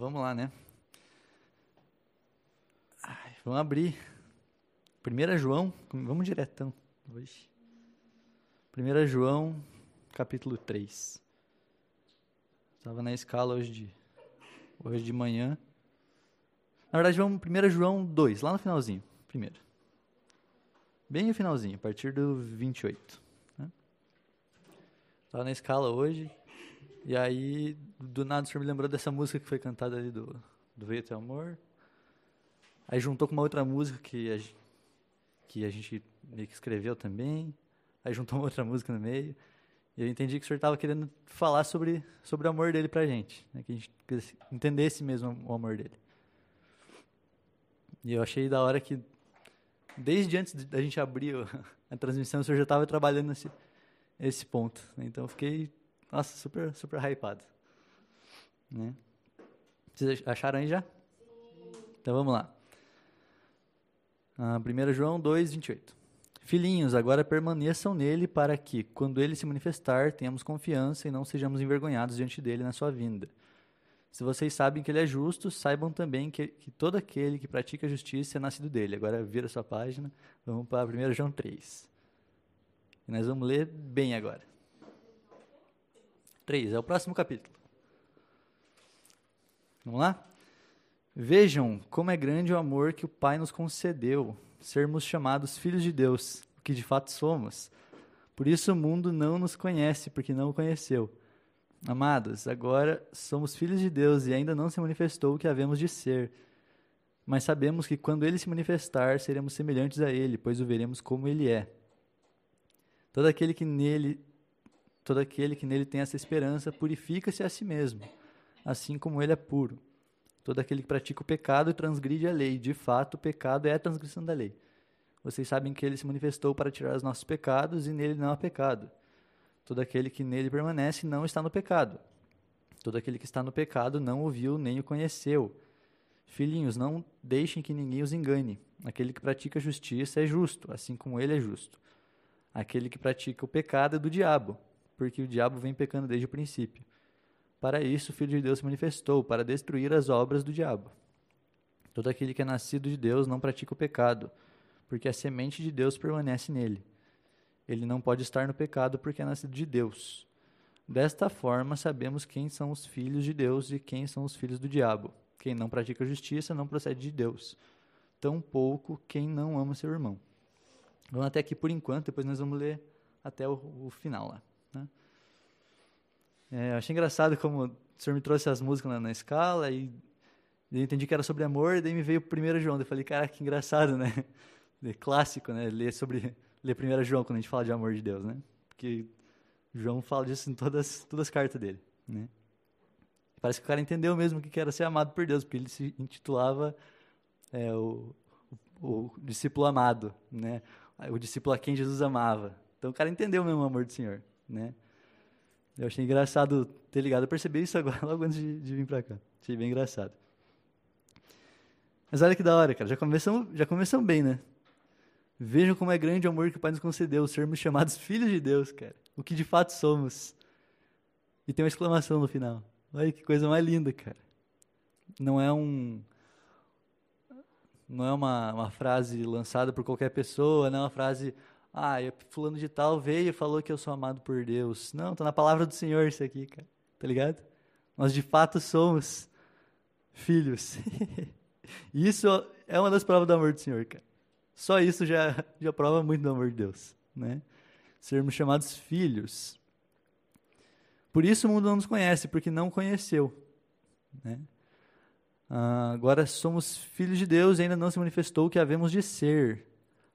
Vamos lá, né? Ai, vamos abrir. 1 João, vamos diretão hoje. 1 João, capítulo 3. Estava na escala hoje de, hoje de manhã. Na verdade, vamos 1 João 2, lá no finalzinho, primeiro. Bem no finalzinho, a partir do 28. Né? Estava na escala hoje, e aí, do nada, o senhor me lembrou dessa música que foi cantada ali do, do Veio Teu Amor. Aí juntou com uma outra música que a, que a gente meio que escreveu também. Aí juntou uma outra música no meio. E eu entendi que o senhor estava querendo falar sobre, sobre o amor dele pra gente. Né? Que a gente entendesse mesmo o amor dele. E eu achei da hora que, desde antes da gente abrir a transmissão, o senhor já estava trabalhando nesse esse ponto. Então eu fiquei nossa, super, super hypado. Né? Vocês acharam aí já? Sim. Então vamos lá. Ah, 1 João 2, 28. Filhinhos, agora permaneçam nele para que, quando ele se manifestar, tenhamos confiança e não sejamos envergonhados diante dele na sua vinda. Se vocês sabem que ele é justo, saibam também que, que todo aquele que pratica justiça é nascido dele. Agora vira sua página, vamos para 1 João 3. E nós vamos ler bem agora. 3, é o próximo capítulo. Vamos lá? Vejam como é grande o amor que o Pai nos concedeu, sermos chamados filhos de Deus, o que de fato somos. Por isso o mundo não nos conhece, porque não o conheceu. Amados, agora somos filhos de Deus e ainda não se manifestou o que havemos de ser. Mas sabemos que quando ele se manifestar, seremos semelhantes a ele, pois o veremos como ele é. Todo aquele que nele Todo aquele que nele tem essa esperança purifica-se a si mesmo, assim como ele é puro. Todo aquele que pratica o pecado transgride a lei. De fato, o pecado é a transgressão da lei. Vocês sabem que ele se manifestou para tirar os nossos pecados e nele não há pecado. Todo aquele que nele permanece não está no pecado. Todo aquele que está no pecado não o viu nem o conheceu. Filhinhos, não deixem que ninguém os engane. Aquele que pratica justiça é justo, assim como ele é justo. Aquele que pratica o pecado é do diabo porque o diabo vem pecando desde o princípio. Para isso, o Filho de Deus se manifestou, para destruir as obras do diabo. Todo aquele que é nascido de Deus não pratica o pecado, porque a semente de Deus permanece nele. Ele não pode estar no pecado porque é nascido de Deus. Desta forma, sabemos quem são os filhos de Deus e quem são os filhos do diabo. Quem não pratica justiça não procede de Deus. Tampouco quem não ama seu irmão. Vamos até aqui por enquanto, depois nós vamos ler até o, o final lá. Né? É, eu achei engraçado como o senhor me trouxe as músicas na, na escala e eu entendi que era sobre amor, e daí me veio o primeiro João. Eu falei, cara, que engraçado, né? É clássico, né? Ler sobre ler primeiro João quando a gente fala de amor de Deus, né? Porque João fala disso em todas, todas as cartas dele, né? Parece que o cara entendeu mesmo que era ser amado por Deus, porque ele se intitulava é, o, o, o, discípulo amado, né? O discípulo a quem Jesus amava. Então o cara entendeu mesmo o amor do Senhor né? Eu achei engraçado ter ligado. Eu percebi isso agora, logo antes de, de vir para cá. Achei bem engraçado. Mas olha que da hora, cara. Já começamos, já começamos bem, né? Vejam como é grande o amor que o Pai nos concedeu, sermos chamados filhos de Deus, cara. O que de fato somos. E tem uma exclamação no final. Olha que coisa mais linda, cara. Não é um. Não é uma, uma frase lançada por qualquer pessoa, não é uma frase ah, fulano de tal veio e falou que eu sou amado por Deus. Não, tá na palavra do Senhor isso aqui, cara. Tá ligado? Nós de fato somos filhos. isso é uma das provas do amor do Senhor, cara. Só isso já, já prova muito do amor de Deus, né? Sermos chamados filhos. Por isso o mundo não nos conhece, porque não conheceu, né? Ah, agora somos filhos de Deus e ainda não se manifestou o que havemos de ser.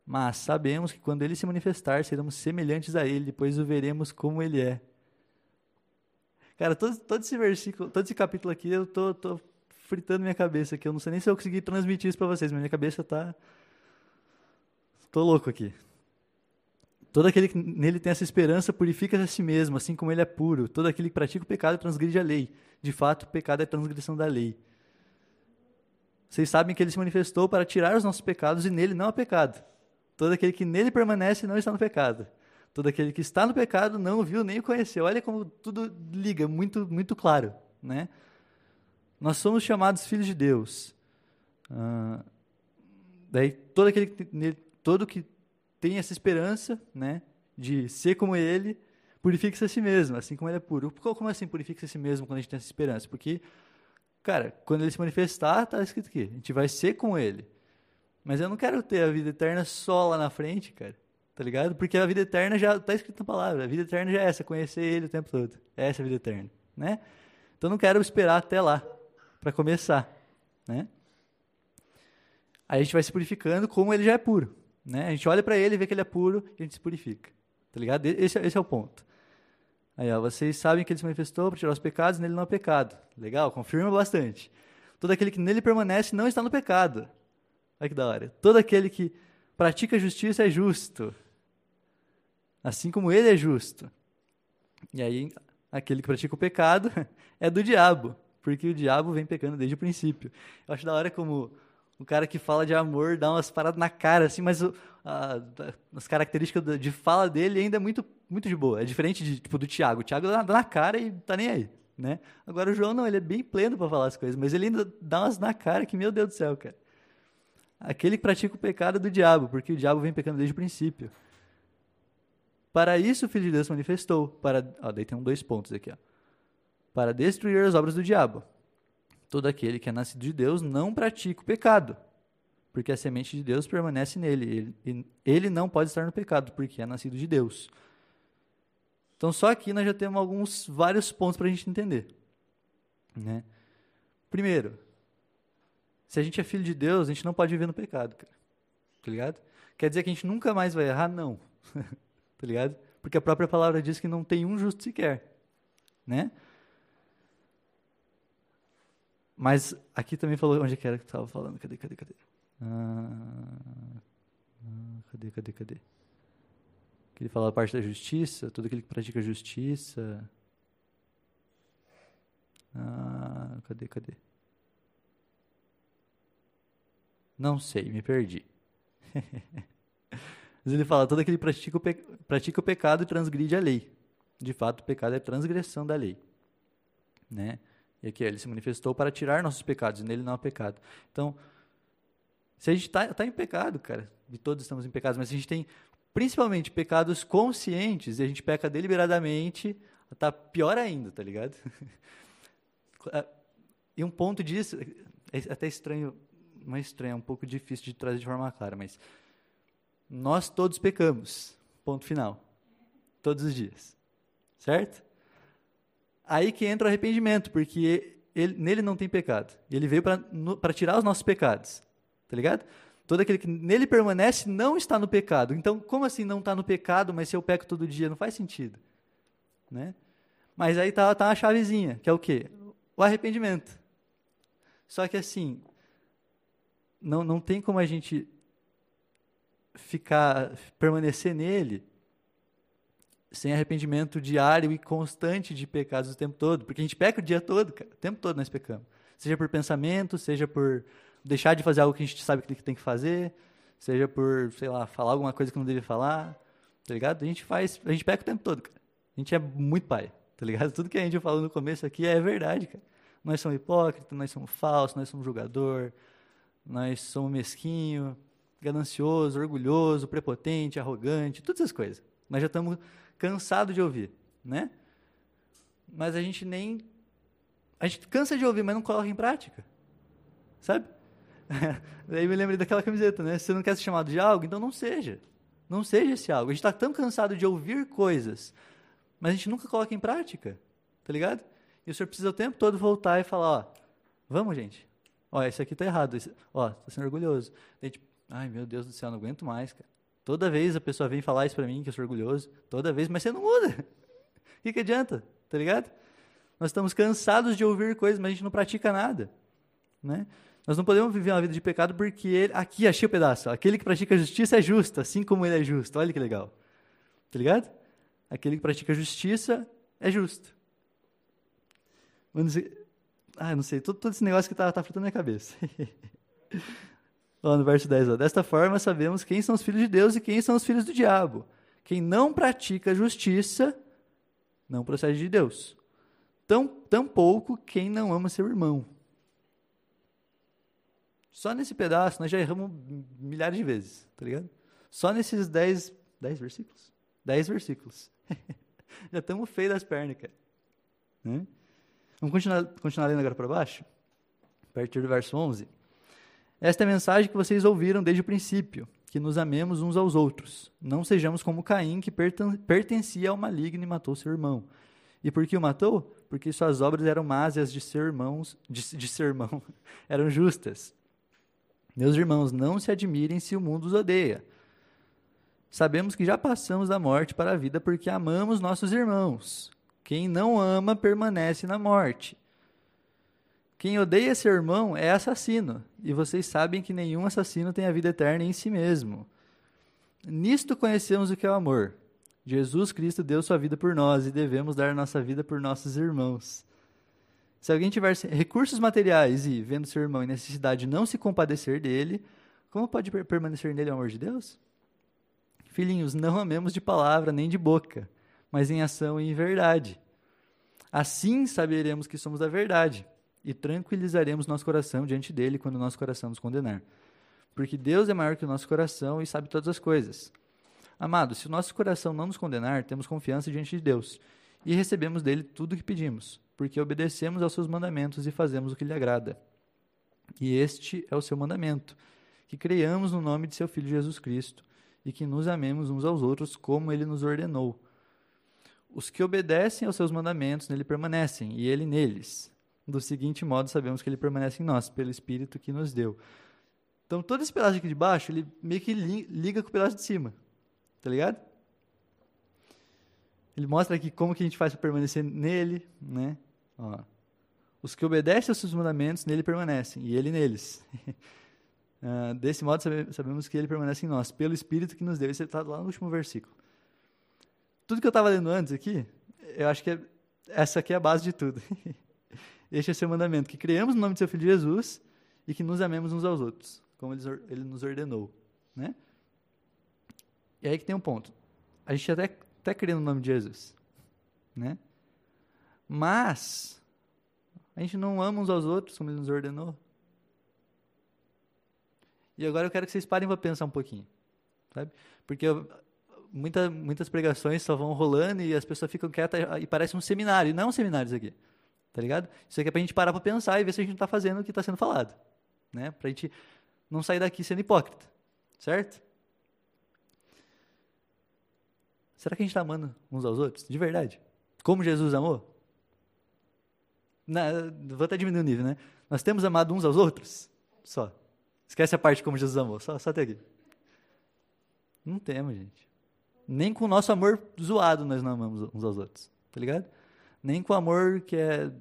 Mas sabemos que quando ele se manifestar, seremos semelhantes a ele, depois o veremos como ele é. Cara, todo, todo esse versículo, todo esse capítulo aqui, eu tô, tô fritando minha cabeça aqui. Eu não sei nem se eu consegui transmitir isso para vocês, mas minha cabeça tá. Tô louco aqui. Todo aquele que nele tem essa esperança purifica a si mesmo, assim como ele é puro. Todo aquele que pratica o pecado transgride a lei. De fato, o pecado é transgressão da lei. Vocês sabem que ele se manifestou para tirar os nossos pecados e nele não há pecado. Todo aquele que nele permanece não está no pecado. Todo aquele que está no pecado não o viu nem o conheceu. Olha como tudo liga, muito, muito claro, né? nós somos chamados filhos de Deus. Ah, daí todo aquele que, todo que tem essa esperança, né, de ser como Ele, purifica-se a si mesmo, assim como Ele é puro. Como assim purifica-se a si mesmo quando a gente tem essa esperança? Porque, cara, quando Ele se manifestar, está escrito aqui, a gente vai ser com Ele. Mas eu não quero ter a vida eterna só lá na frente, cara. Tá ligado? Porque a vida eterna já está escrito na palavra. A vida eterna já é essa, conhecer Ele o tempo todo. É essa a vida eterna, né? Então não quero esperar até lá para começar, né? Aí a gente vai se purificando como ele já é puro, né? A gente olha para ele, vê que ele é puro e a gente se purifica, tá ligado? Esse, esse é o ponto. Aí, ó, vocês sabem que ele se manifestou para tirar os pecados, nele não há pecado. Legal, confirma bastante. Todo aquele que nele permanece não está no pecado. Olha que da hora. Todo aquele que pratica justiça é justo, assim como ele é justo. E aí, aquele que pratica o pecado é do diabo, porque o diabo vem pecando desde o princípio. Eu acho da hora como o cara que fala de amor dá umas paradas na cara, assim, mas o, a, as características de fala dele ainda é muito, muito de boa. É diferente de, tipo, do Tiago. O Tiago dá, dá na cara e tá nem aí, né? Agora o João não, ele é bem pleno para falar as coisas, mas ele ainda dá umas na cara que, meu Deus do céu, cara. Aquele que pratica o pecado do diabo, porque o diabo vem pecando desde o princípio. Para isso o Filho de Deus manifestou. Para, ó, daí tem um dois pontos aqui. Ó. Para destruir as obras do diabo. Todo aquele que é nascido de Deus não pratica o pecado, porque a semente de Deus permanece nele. Ele, ele não pode estar no pecado, porque é nascido de Deus. Então, só aqui nós já temos alguns vários pontos para a gente entender. Né? Primeiro, se a gente é filho de Deus, a gente não pode viver no pecado, cara. Tá ligado? Quer dizer que a gente nunca mais vai errar? Não. tá ligado? Porque a própria palavra diz que não tem um justo sequer, né? Mas aqui também falou onde é que era que estava falando. Cadê, cadê, cadê? Ah, cadê, cadê, cadê? Que ele fala a parte da justiça, todo aquele que pratica justiça. Ah, cadê, cadê? Não sei, me perdi. Mas ele fala, todo aquele que pratica o, pe pratica o pecado e transgride a lei. De fato, o pecado é transgressão da lei. Né? E aqui, ele se manifestou para tirar nossos pecados, e nele não há pecado. Então, se a gente está tá em pecado, cara, e todos estamos em pecado, mas se a gente tem principalmente pecados conscientes, e a gente peca deliberadamente, tá pior ainda, tá ligado? e um ponto disso, é até estranho, não estranho, é um pouco difícil de trazer de forma clara, mas nós todos pecamos. Ponto final. Todos os dias. Certo? Aí que entra o arrependimento, porque ele, nele não tem pecado. E ele veio para tirar os nossos pecados. Tá ligado? Todo aquele que nele permanece não está no pecado. Então, como assim não está no pecado, mas se eu peco todo dia? Não faz sentido. Né? Mas aí está tá uma chavezinha, que é o quê? O arrependimento. Só que assim, não, não tem como a gente ficar, permanecer nele sem arrependimento diário e constante de pecados o tempo todo, porque a gente peca o dia todo, cara, o tempo todo nós pecamos. Seja por pensamento, seja por deixar de fazer algo que a gente sabe que tem que fazer, seja por, sei lá, falar alguma coisa que não deve falar, tá ligado? A gente faz, a gente peca o tempo todo, cara. A gente é muito pai, tá ligado? Tudo que a gente falou no começo aqui é verdade, cara. Nós somos hipócritas, nós somos falsos, nós somos julgador, nós somos mesquinho, ganancioso, orgulhoso, prepotente, arrogante, todas essas coisas. Nós já estamos cansados de ouvir, né? Mas a gente nem a gente cansa de ouvir, mas não coloca em prática. Sabe? Daí me lembrei daquela camiseta, né? Se você não quer ser chamado de algo, então não seja. Não seja esse algo. A gente está tão cansado de ouvir coisas, mas a gente nunca coloca em prática. Tá ligado? E o senhor precisa o tempo todo voltar e falar, ó, vamos, gente. Ó, isso aqui tá errado. ó, tá sendo orgulhoso. A gente, Ai, meu Deus do céu, não aguento mais, cara. Toda vez a pessoa vem falar isso para mim, que eu sou orgulhoso. Toda vez, mas você não muda. O que, que adianta? Tá ligado? Nós estamos cansados de ouvir coisas, mas a gente não pratica nada. Né? Nós não podemos viver uma vida de pecado porque ele, aqui achei o pedaço. Aquele que pratica justiça é justo, assim como ele é justo. Olha que legal. Tá ligado? Aquele que pratica justiça é justo. Ah, não sei, todo, todo esse negócio que tá, tá fritando na minha cabeça. Lá no verso 10, ó, desta forma sabemos quem são os filhos de Deus e quem são os filhos do diabo. Quem não pratica justiça não procede de Deus. Tão, tampouco quem não ama seu irmão. Só nesse pedaço nós já erramos milhares de vezes, tá ligado? Só nesses 10, 10 versículos? 10 versículos. já estamos feios das pernas, cara. Né? Vamos continuar, continuar lendo agora para baixo? A partir do verso 11. Esta é a mensagem que vocês ouviram desde o princípio, que nos amemos uns aos outros. Não sejamos como Caim, que pertencia ao maligno e matou seu irmão. E por que o matou? Porque suas obras eram más e as de seu, irmãos, de, de seu irmão eram justas. Meus irmãos, não se admirem se o mundo os odeia. Sabemos que já passamos da morte para a vida porque amamos nossos irmãos. Quem não ama permanece na morte. Quem odeia seu irmão é assassino, e vocês sabem que nenhum assassino tem a vida eterna em si mesmo. Nisto conhecemos o que é o amor. Jesus Cristo deu sua vida por nós e devemos dar nossa vida por nossos irmãos. Se alguém tiver recursos materiais e, vendo seu irmão em necessidade, não se compadecer dele, como pode permanecer nele o amor de Deus? Filhinhos, não amemos de palavra nem de boca, mas em ação e em verdade. Assim saberemos que somos da verdade e tranquilizaremos nosso coração diante dele quando nosso coração nos condenar. Porque Deus é maior que o nosso coração e sabe todas as coisas. Amado, se o nosso coração não nos condenar, temos confiança diante de Deus e recebemos dele tudo o que pedimos, porque obedecemos aos seus mandamentos e fazemos o que lhe agrada. E este é o seu mandamento: que creiamos no nome de seu Filho Jesus Cristo e que nos amemos uns aos outros como ele nos ordenou. Os que obedecem aos seus mandamentos nele permanecem, e ele neles. Do seguinte modo, sabemos que ele permanece em nós, pelo Espírito que nos deu. Então, todo esse pedaço aqui de baixo, ele meio que liga com o pedaço de cima. Tá ligado? Ele mostra aqui como que a gente faz para permanecer nele, né? Ó. Os que obedecem aos seus mandamentos, nele permanecem, e ele neles. uh, desse modo, sabemos que ele permanece em nós, pelo Espírito que nos deu. Isso está lá no último versículo. Tudo que eu estava lendo antes aqui, eu acho que é, essa aqui é a base de tudo. Este é o seu mandamento, que criamos no nome de seu Filho Jesus e que nos amemos uns aos outros, como ele, ele nos ordenou. Né? E aí que tem um ponto. A gente até, até crê no nome de Jesus. Né? Mas, a gente não ama uns aos outros como ele nos ordenou. E agora eu quero que vocês parem para pensar um pouquinho. Sabe? Porque muita, muitas pregações só vão rolando e as pessoas ficam quietas e parece um seminário. Não é um seminário isso aqui. Tá ligado? Isso aqui é pra gente parar para pensar e ver se a gente não está fazendo o que está sendo falado. Né? Pra gente não sair daqui sendo hipócrita. Certo? Será que a gente está amando uns aos outros? De verdade? Como Jesus amou? Na, vou até diminuir o nível, né? Nós temos amado uns aos outros? Só. Esquece a parte como Jesus amou. Só, só até aqui. Não temos, gente. Nem com o nosso amor zoado nós não amamos uns aos outros. Tá ligado? nem com amor que é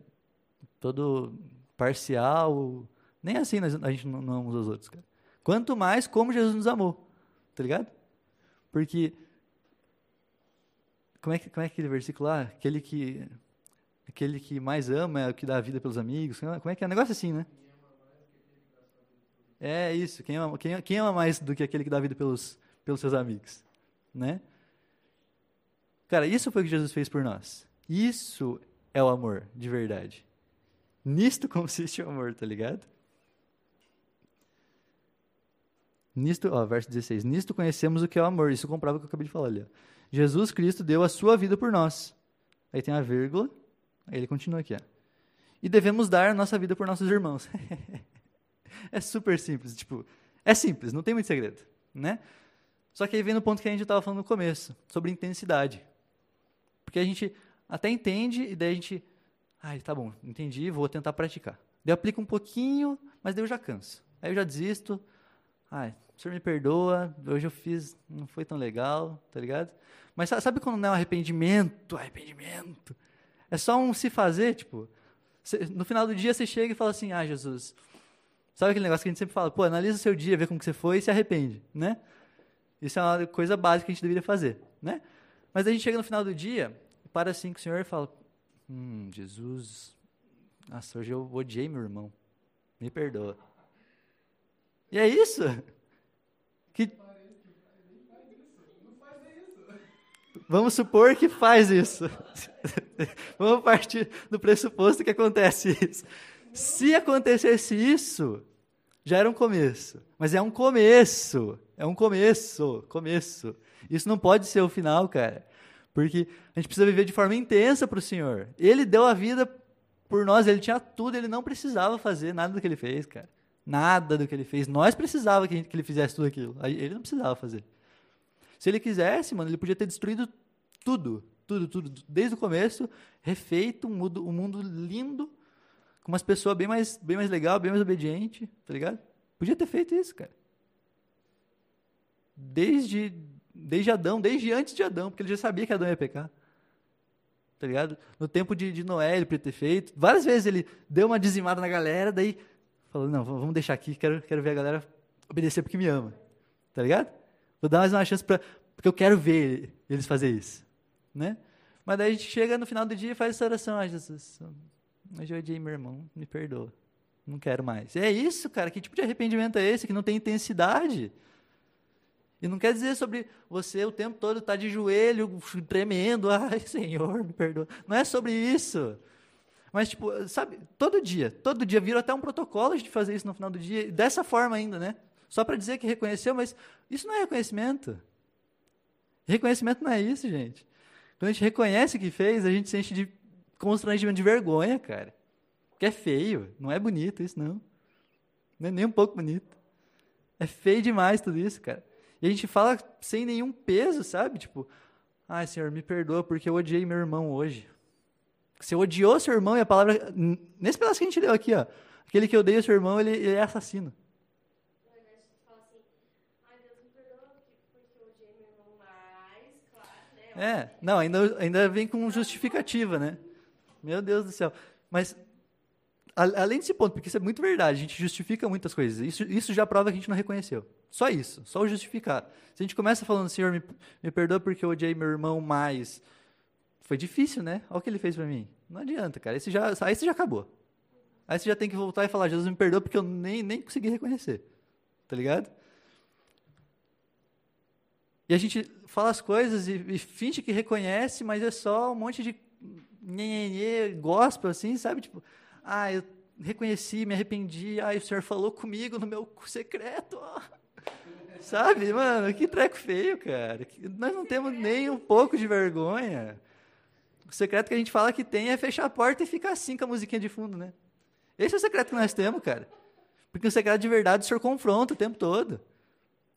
todo parcial, nem assim a gente não, não ama os outros, cara. Quanto mais como Jesus nos amou, tá ligado? Porque como é que como é aquele versículo lá, aquele que aquele que mais ama é o que dá a vida pelos amigos, como é que é? Um negócio assim, né? É isso, quem ama, quem, quem ama mais do que aquele que dá a vida pelos, pelos seus amigos, né? Cara, isso foi o que Jesus fez por nós. Isso é o amor, de verdade. Nisto consiste o amor, tá ligado? Nisto, ó, verso 16. Nisto conhecemos o que é o amor. Isso comprova o que eu acabei de falar ali. Ó. Jesus Cristo deu a sua vida por nós. Aí tem a vírgula. Aí ele continua aqui. Ó. E devemos dar a nossa vida por nossos irmãos. é super simples. Tipo, é simples, não tem muito segredo. Né? Só que aí vem no ponto que a gente estava falando no começo, sobre intensidade. Porque a gente até entende e daí a gente, ai, tá bom, entendi, vou tentar praticar. Daí eu aplico um pouquinho, mas daí eu já canso. Aí eu já desisto. Ai, o senhor me perdoa, hoje eu fiz, não foi tão legal, tá ligado? Mas sabe quando não é um arrependimento? Arrependimento. É só um se fazer, tipo, no final do dia você chega e fala assim: "Ah, Jesus, Sabe aquele negócio que a gente sempre fala, pô, analisa o seu dia, vê como que você foi e se arrepende, né? Isso é uma coisa básica que a gente deveria fazer, né? Mas a gente chega no final do dia, para assim com o Senhor e fala: Hum, Jesus, nossa, hoje eu odiei meu irmão. Me perdoa. E é isso. Que... Vamos supor que faz isso. Vamos partir do pressuposto que acontece isso. Se acontecesse isso, Já era um começo. Mas é um começo. É um começo. Começo. Isso não pode ser o final, cara. Porque a gente precisa viver de forma intensa para o Senhor. Ele deu a vida por nós, ele tinha tudo, ele não precisava fazer nada do que ele fez, cara. Nada do que ele fez. Nós precisávamos que, ele fizesse tudo aquilo. Ele não precisava fazer. Se ele quisesse, mano, ele podia ter destruído tudo. Tudo, tudo. Desde o começo, refeito, um mundo, um mundo lindo, com umas pessoas bem mais, bem mais legal, bem mais obediente, tá ligado? Podia ter feito isso, cara. Desde, desde Adão, desde antes de Adão, porque ele já sabia que Adão ia pecar. Tá ligado? No tempo de, de Noé, ele podia ter feito. Várias vezes ele deu uma dizimada na galera, daí falou: não, vamos deixar aqui, quero, quero ver a galera obedecer porque me ama. Tá ligado? Vou dar mais uma chance para porque eu quero ver eles fazer isso, né? Mas daí a gente chega no final do dia e faz essa oração, ah, Jesus, hoje eu odiei meu irmão, me perdoa, não quero mais. É isso, cara, que tipo de arrependimento é esse que não tem intensidade? E não quer dizer sobre você o tempo todo estar tá de joelho, tremendo, ai, Senhor, me perdoa. Não é sobre isso. Mas, tipo, sabe, todo dia, todo dia vira até um protocolo de fazer isso no final do dia, dessa forma ainda, né? Só para dizer que reconheceu, mas isso não é reconhecimento. Reconhecimento não é isso, gente. Quando a gente reconhece o que fez, a gente se enche de constrangimento de vergonha, cara. Porque é feio, não é bonito isso, não. Não é nem um pouco bonito. É feio demais tudo isso, cara. E a gente fala sem nenhum peso, sabe? Tipo, ai, Senhor, me perdoa porque eu odiei meu irmão hoje. Você odiou seu irmão e a palavra. Nesse pedaço que a gente leu aqui, ó. Aquele que odeia seu irmão, ele, ele é assassino. É, não, ainda, ainda vem com justificativa, né? Meu Deus do céu. Mas, além desse ponto, porque isso é muito verdade, a gente justifica muitas coisas. Isso, isso já prova que a gente não reconheceu. Só isso, só o justificar. Se a gente começa falando, Senhor, me, me perdoa porque eu odiei meu irmão mais foi difícil, né? Olha o que ele fez para mim. Não adianta, cara. Esse já, aí você já acabou. Aí você já tem que voltar e falar, Jesus me perdoa porque eu nem, nem consegui reconhecer. Tá ligado? E a gente fala as coisas e, e finge que reconhece, mas é só um monte de nhenhenhê, gospel, assim, sabe? Tipo, ah, eu reconheci, me arrependi, ah, o Senhor falou comigo no meu secreto. Sabe, mano, que treco feio, cara. Nós não temos nem um pouco de vergonha. O secreto que a gente fala que tem é fechar a porta e ficar assim com a musiquinha de fundo, né? Esse é o secreto que nós temos, cara. Porque o secreto de verdade o senhor confronta o tempo todo.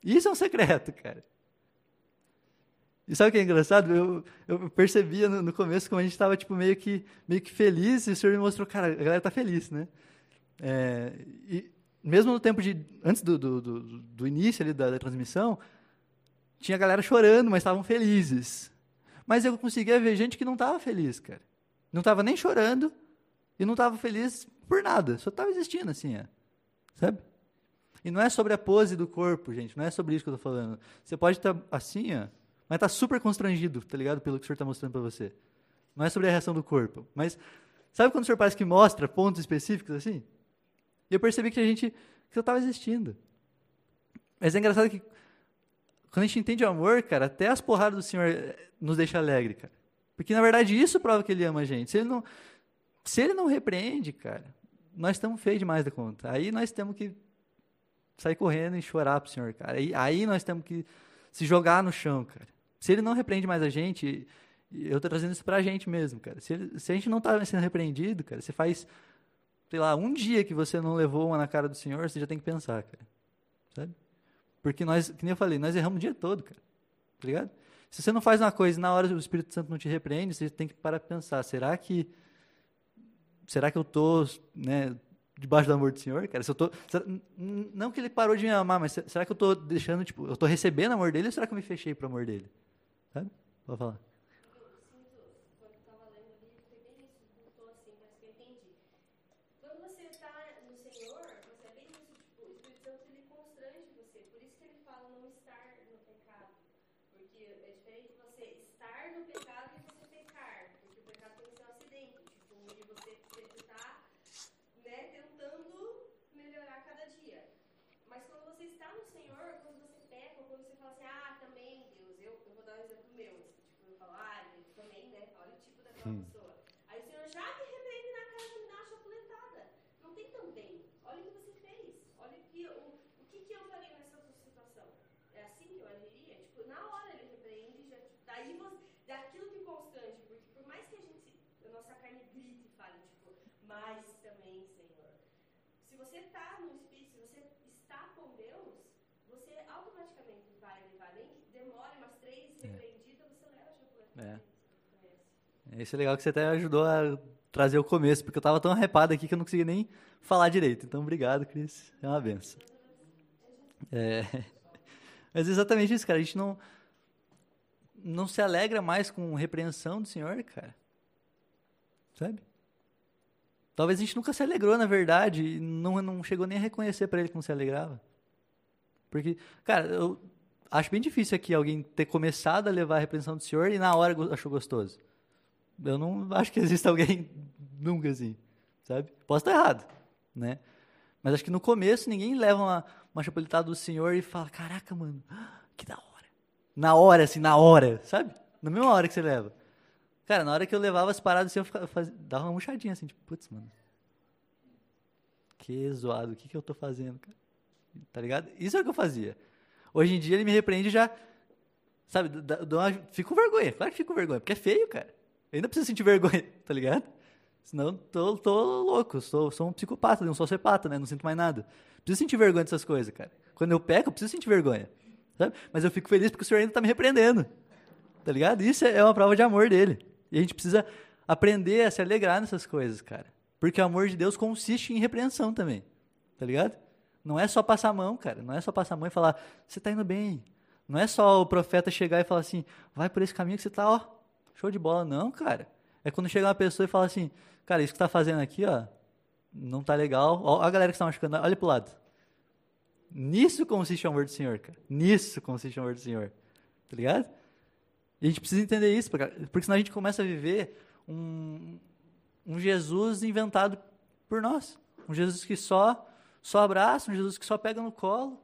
Isso é um secreto, cara. E sabe o que é engraçado? Eu, eu percebia no, no começo como a gente estava tipo, meio, que, meio que feliz e o senhor me mostrou, cara, a galera está feliz, né? É, e mesmo no tempo de. Antes do, do, do, do início ali da, da transmissão, tinha a galera chorando, mas estavam felizes. Mas eu conseguia ver gente que não estava feliz, cara. Não estava nem chorando e não estava feliz por nada. Só estava existindo assim, ó. sabe? E não é sobre a pose do corpo, gente. Não é sobre isso que eu estou falando. Você pode estar tá assim, ó, mas está super constrangido, tá ligado? Pelo que o senhor está mostrando para você. Não é sobre a reação do corpo. Mas sabe quando o senhor parece que mostra pontos específicos assim? E eu percebi que a gente que eu estava existindo. Mas é engraçado que quando a gente entende o amor, cara, até as porradas do Senhor eh, nos deixa alegre, cara. Porque na verdade isso prova que ele ama a gente. Se ele não, se ele não repreende, cara, nós estamos feios demais da conta. Aí nós temos que sair correndo e chorar pro Senhor, cara. Aí nós temos que se jogar no chão, cara. Se ele não repreende mais a gente, eu estou trazendo isso pra gente mesmo, cara. Se, ele, se a gente não está sendo repreendido, cara, você faz, sei lá, um dia que você não levou uma na cara do Senhor, você já tem que pensar, cara. Sabe? Porque nós, que nem eu falei, nós erramos o dia todo, cara. Tá ligado? Se você não faz uma coisa e na hora o Espírito Santo não te repreende, você tem que parar para pensar, será que será que eu tô, né, debaixo do amor do Senhor, cara? Se eu tô, será, não que ele parou de me amar, mas será que eu tô deixando, tipo, eu tô recebendo o amor dele ou será que eu me fechei para o amor dele? Sabe? Pode falar. Hum. Aí o Senhor já me repreende na cara de me dar uma chapuletada. Não tem também. Olha o que você fez. Olha aqui, Mas também, Senhor, se você está no Espírito, se você está com Deus, você automaticamente vai levar, nem que demore umas três repreendidas, você leva a chapuleta. É. Isso é legal que você até ajudou a trazer o começo, porque eu estava tão arrepado aqui que eu não conseguia nem falar direito. Então, obrigado, Cris. É uma benção. É. Mas é exatamente isso, cara. A gente não, não se alegra mais com repreensão do Senhor, cara. Sabe? Talvez a gente nunca se alegrou, na verdade, e não, não chegou nem a reconhecer para ele não se alegrava. Porque, cara, eu acho bem difícil aqui alguém ter começado a levar a repreensão do Senhor e na hora achou gostoso. Eu não acho que exista alguém nunca assim, sabe? Posso estar errado, né? Mas acho que no começo ninguém leva uma, uma chapuletada do Senhor e fala, caraca, mano, que da hora. Na hora, assim, na hora, sabe? Na mesma hora que você leva. Cara, na hora que eu levava as paradas assim, eu ficava, fazia, dava uma murchadinha assim, tipo, putz, mano. Que zoado, o que, que eu tô fazendo, cara? Tá ligado? Isso é o que eu fazia. Hoje em dia ele me repreende já, sabe, uma, fico com vergonha, claro que fico com vergonha, porque é feio, cara. Eu ainda preciso sentir vergonha, tá ligado? Senão tô, tô louco, sou, sou um psicopata, um sociopata, né? Não sinto mais nada. Preciso sentir vergonha dessas coisas, cara. Quando eu peco, eu preciso sentir vergonha. Sabe? Mas eu fico feliz porque o Senhor ainda está me repreendendo. Tá ligado? Isso é uma prova de amor dele. E a gente precisa aprender a se alegrar nessas coisas, cara. Porque o amor de Deus consiste em repreensão também. Tá ligado? Não é só passar a mão, cara. Não é só passar a mão e falar, você está indo bem. Não é só o profeta chegar e falar assim, vai por esse caminho que você está, ó, show de bola. Não, cara. É quando chega uma pessoa e fala assim, cara, isso que está fazendo aqui, ó, não tá legal. Ó, a galera que está machucando, olha pro lado. Nisso consiste o amor do Senhor, cara. Nisso consiste o amor do Senhor. Tá ligado? E a gente precisa entender isso, porque senão a gente começa a viver um, um Jesus inventado por nós. Um Jesus que só, só abraça, um Jesus que só pega no colo,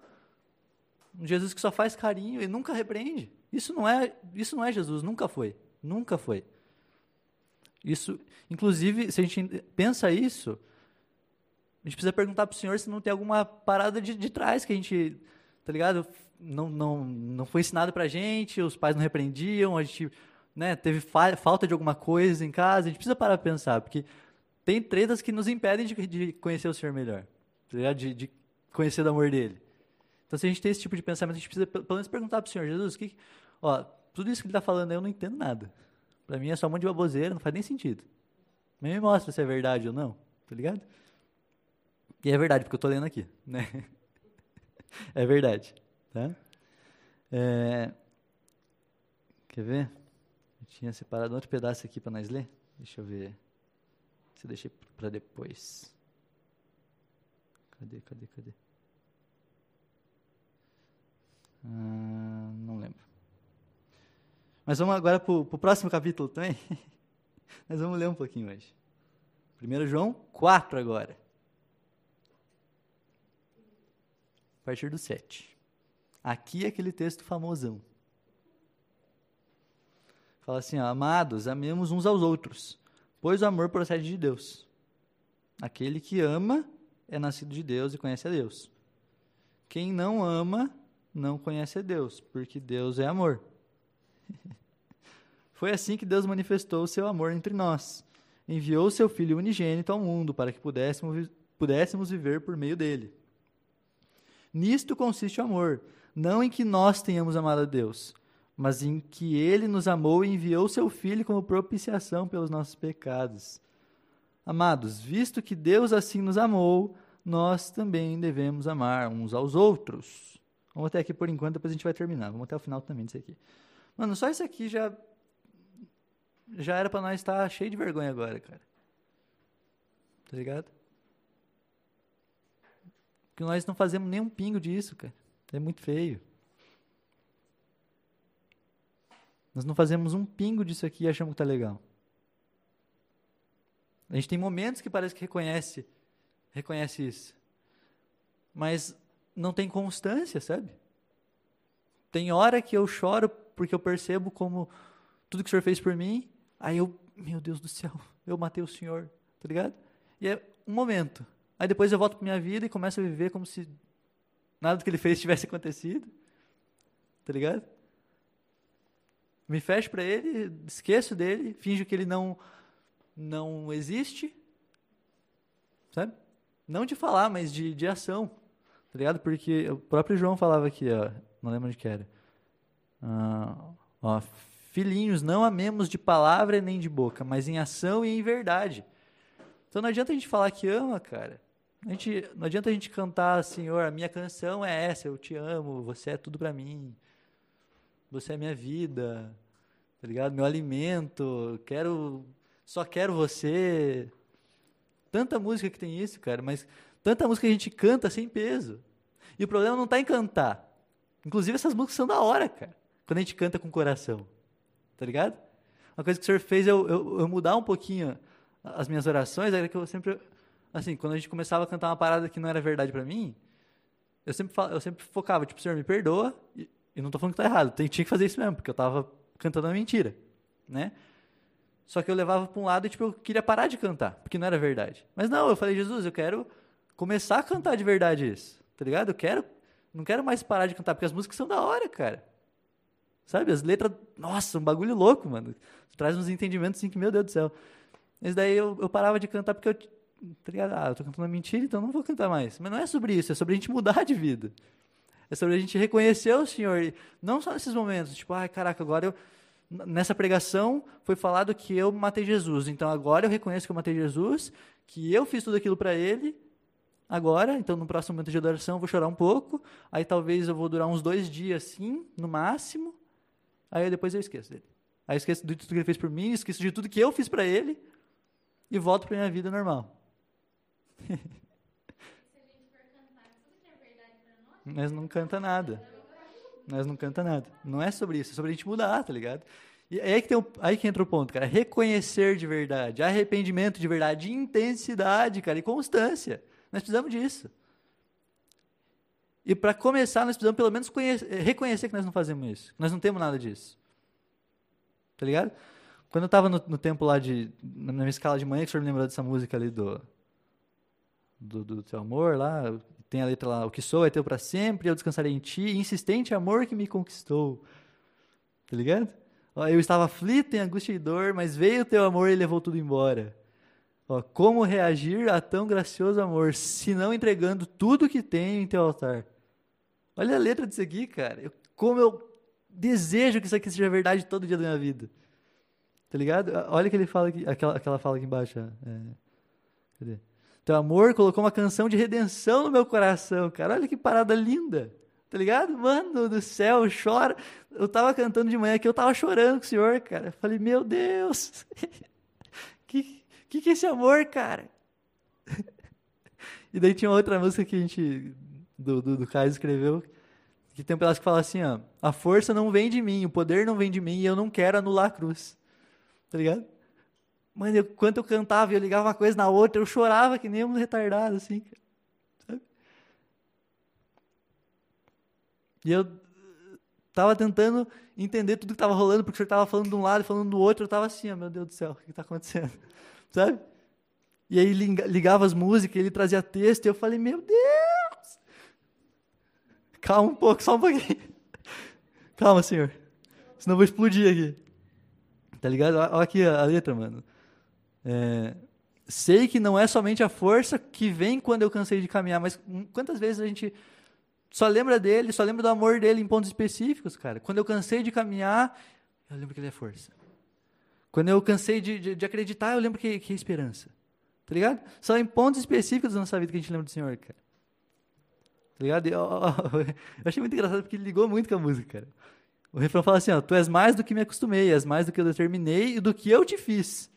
um Jesus que só faz carinho e nunca repreende. Isso não é, isso não é Jesus, nunca foi. Nunca foi. Isso, inclusive, se a gente pensa isso, a gente precisa perguntar para o Senhor se não tem alguma parada de, de trás que a gente, tá ligado? Não, não, não foi ensinado para a gente, os pais não repreendiam, a gente né, teve fa falta de alguma coisa em casa. A gente precisa parar para pensar, porque tem tretas que nos impedem de, de conhecer o Senhor melhor, tá? De, de conhecer o amor dele. Então, se a gente tem esse tipo de pensamento, a gente precisa pelo menos perguntar para o Senhor, Jesus, que, ó, tudo isso que ele está falando eu não entendo nada. Para mim é só um monte de baboseira, não faz nem sentido. Me mostra se é verdade ou não, tá ligado? E é verdade, porque eu estou lendo aqui, né? é verdade, tá? É... Quer ver? Eu tinha separado outro pedaço aqui para nós ler. Deixa eu ver. Se eu deixei para depois. Cadê, cadê, cadê? Ah, não lembro. Mas vamos agora para o próximo capítulo também. Nós vamos ler um pouquinho hoje. 1 João 4 agora. a partir do 7. Aqui é aquele texto famosão. Fala assim, ó, amados, amemos uns aos outros, pois o amor procede de Deus. Aquele que ama é nascido de Deus e conhece a Deus. Quem não ama não conhece a Deus, porque Deus é amor. Foi assim que Deus manifestou o seu amor entre nós. Enviou seu Filho unigênito ao mundo para que pudéssemos, pudéssemos viver por meio dele. Nisto consiste o amor, não em que nós tenhamos amado a Deus, mas em que ele nos amou e enviou seu Filho como propiciação pelos nossos pecados. Amados, visto que Deus assim nos amou, nós também devemos amar uns aos outros. Vamos até aqui por enquanto, depois a gente vai terminar. Vamos até o final também disso aqui. Mano, só isso aqui já já era para nós estar cheio de vergonha agora, cara. Tá ligado? Porque nós não fazemos nem um pingo disso, cara. É muito feio. Nós não fazemos um pingo disso aqui e achamos que tá legal. A gente tem momentos que parece que reconhece, reconhece isso. Mas não tem constância, sabe? Tem hora que eu choro porque eu percebo como tudo que o Senhor fez por mim, aí eu, meu Deus do céu, eu matei o Senhor, tá ligado? E é um momento. Aí depois eu volto para minha vida e começo a viver como se nada do que ele fez tivesse acontecido. Tá ligado? Me fecho para ele, esqueço dele, finjo que ele não não existe. sabe? Não de falar, mas de, de ação, tá ligado? Porque o próprio João falava aqui, ó, não lembro onde que era. Ah, ó, filhinhos, não amemos de palavra nem de boca, mas em ação e em verdade. Então não adianta a gente falar que ama, cara. A gente, não adianta a gente cantar, Senhor, a minha canção é essa, eu te amo, você é tudo para mim. Você é minha vida, tá ligado? Meu alimento, quero, só quero você. Tanta música que tem isso, cara, mas tanta música que a gente canta sem peso. E o problema não está em cantar. Inclusive essas músicas são da hora, cara, quando a gente canta com o coração. Tá ligado? Uma coisa que o senhor fez eu, eu, eu mudar um pouquinho as minhas orações era que eu sempre assim, quando a gente começava a cantar uma parada que não era verdade para mim, eu sempre, eu sempre focava, tipo, Senhor, me perdoa, e, e não tô falando que tá errado, tem, tinha que fazer isso mesmo, porque eu tava cantando uma mentira, né? Só que eu levava para um lado e, tipo, eu queria parar de cantar, porque não era verdade. Mas não, eu falei, Jesus, eu quero começar a cantar de verdade isso, tá ligado? Eu quero, não quero mais parar de cantar, porque as músicas são da hora, cara. Sabe, as letras, nossa, um bagulho louco, mano. Traz uns entendimentos assim que, meu Deus do céu. Mas daí eu, eu parava de cantar porque eu tá ligado? Ah, eu tô cantando mentira, então não vou cantar mais. Mas não é sobre isso, é sobre a gente mudar de vida. É sobre a gente reconhecer o Senhor, não só nesses momentos, tipo, ai, caraca, agora eu nessa pregação foi falado que eu matei Jesus, então agora eu reconheço que eu matei Jesus, que eu fiz tudo aquilo para ele. Agora, então no próximo momento de adoração eu vou chorar um pouco, aí talvez eu vou durar uns dois dias assim, no máximo, aí depois eu esqueço dele. Aí eu esqueço de tudo que ele fez por mim, esqueço de tudo que eu fiz para ele e volto para minha vida normal. Nós não canta nada. Nós não canta nada. Não é sobre isso, é sobre a gente mudar, tá ligado? E é aí que, tem o, aí que entra o ponto, cara. Reconhecer de verdade, arrependimento de verdade, intensidade, cara, e constância. Nós precisamos disso. E para começar, nós precisamos pelo menos conhecer, reconhecer que nós não fazemos isso. Que nós não temos nada disso. Tá ligado? Quando eu estava no, no tempo lá de. Na minha escala de manhã, que o senhor me lembrou dessa música ali do do, do teu amor lá, tem a letra lá, o que sou é teu para sempre, eu descansarei em ti, insistente amor que me conquistou. Tá ligado? Ó, eu estava aflito em angústia e dor, mas veio o teu amor e levou tudo embora. Ó, como reagir a tão gracioso amor, se não entregando tudo que tenho em teu altar? Olha a letra disso aqui, cara. Eu, como eu desejo que isso aqui seja verdade todo dia da minha vida. Tá ligado? Olha que ele fala aqui, aquela, aquela fala aqui embaixo. É, cadê? Teu amor colocou uma canção de redenção no meu coração, cara. Olha que parada linda. Tá ligado? Mano do céu, chora. Eu tava cantando de manhã aqui, eu tava chorando com o senhor, cara. Eu falei, meu Deus. que, que que é esse amor, cara? e daí tinha outra música que a gente, do, do, do Caio escreveu, que tem um pedaço que fala assim, ó. A força não vem de mim, o poder não vem de mim e eu não quero anular a cruz. Tá ligado? Mano, eu, eu cantava, eu ligava uma coisa na outra, eu chorava que nem um retardado, assim. Sabe? E eu tava tentando entender tudo que estava rolando, porque o senhor estava falando de um lado e falando do outro, eu estava assim, oh, meu Deus do céu, o que está acontecendo? Sabe? E aí ligava as músicas, ele trazia texto, e eu falei, meu Deus! Calma um pouco, só um pouquinho. Calma, senhor. Senão eu vou explodir aqui. Tá ligado? Olha aqui a letra, mano. É, sei que não é somente a força que vem quando eu cansei de caminhar, mas quantas vezes a gente só lembra dele, só lembra do amor dele em pontos específicos, cara. Quando eu cansei de caminhar, eu lembro que ele é força. Quando eu cansei de, de, de acreditar, eu lembro que, que é esperança. Tá ligado? Só em pontos específicos da nossa vida que a gente lembra do Senhor, cara. Tá ligado? Eu, eu, achei muito engraçado porque ele ligou muito com a música, cara. O refrão fala assim, ó, tu és mais do que me acostumei, és mais do que eu determinei e do que eu te fiz.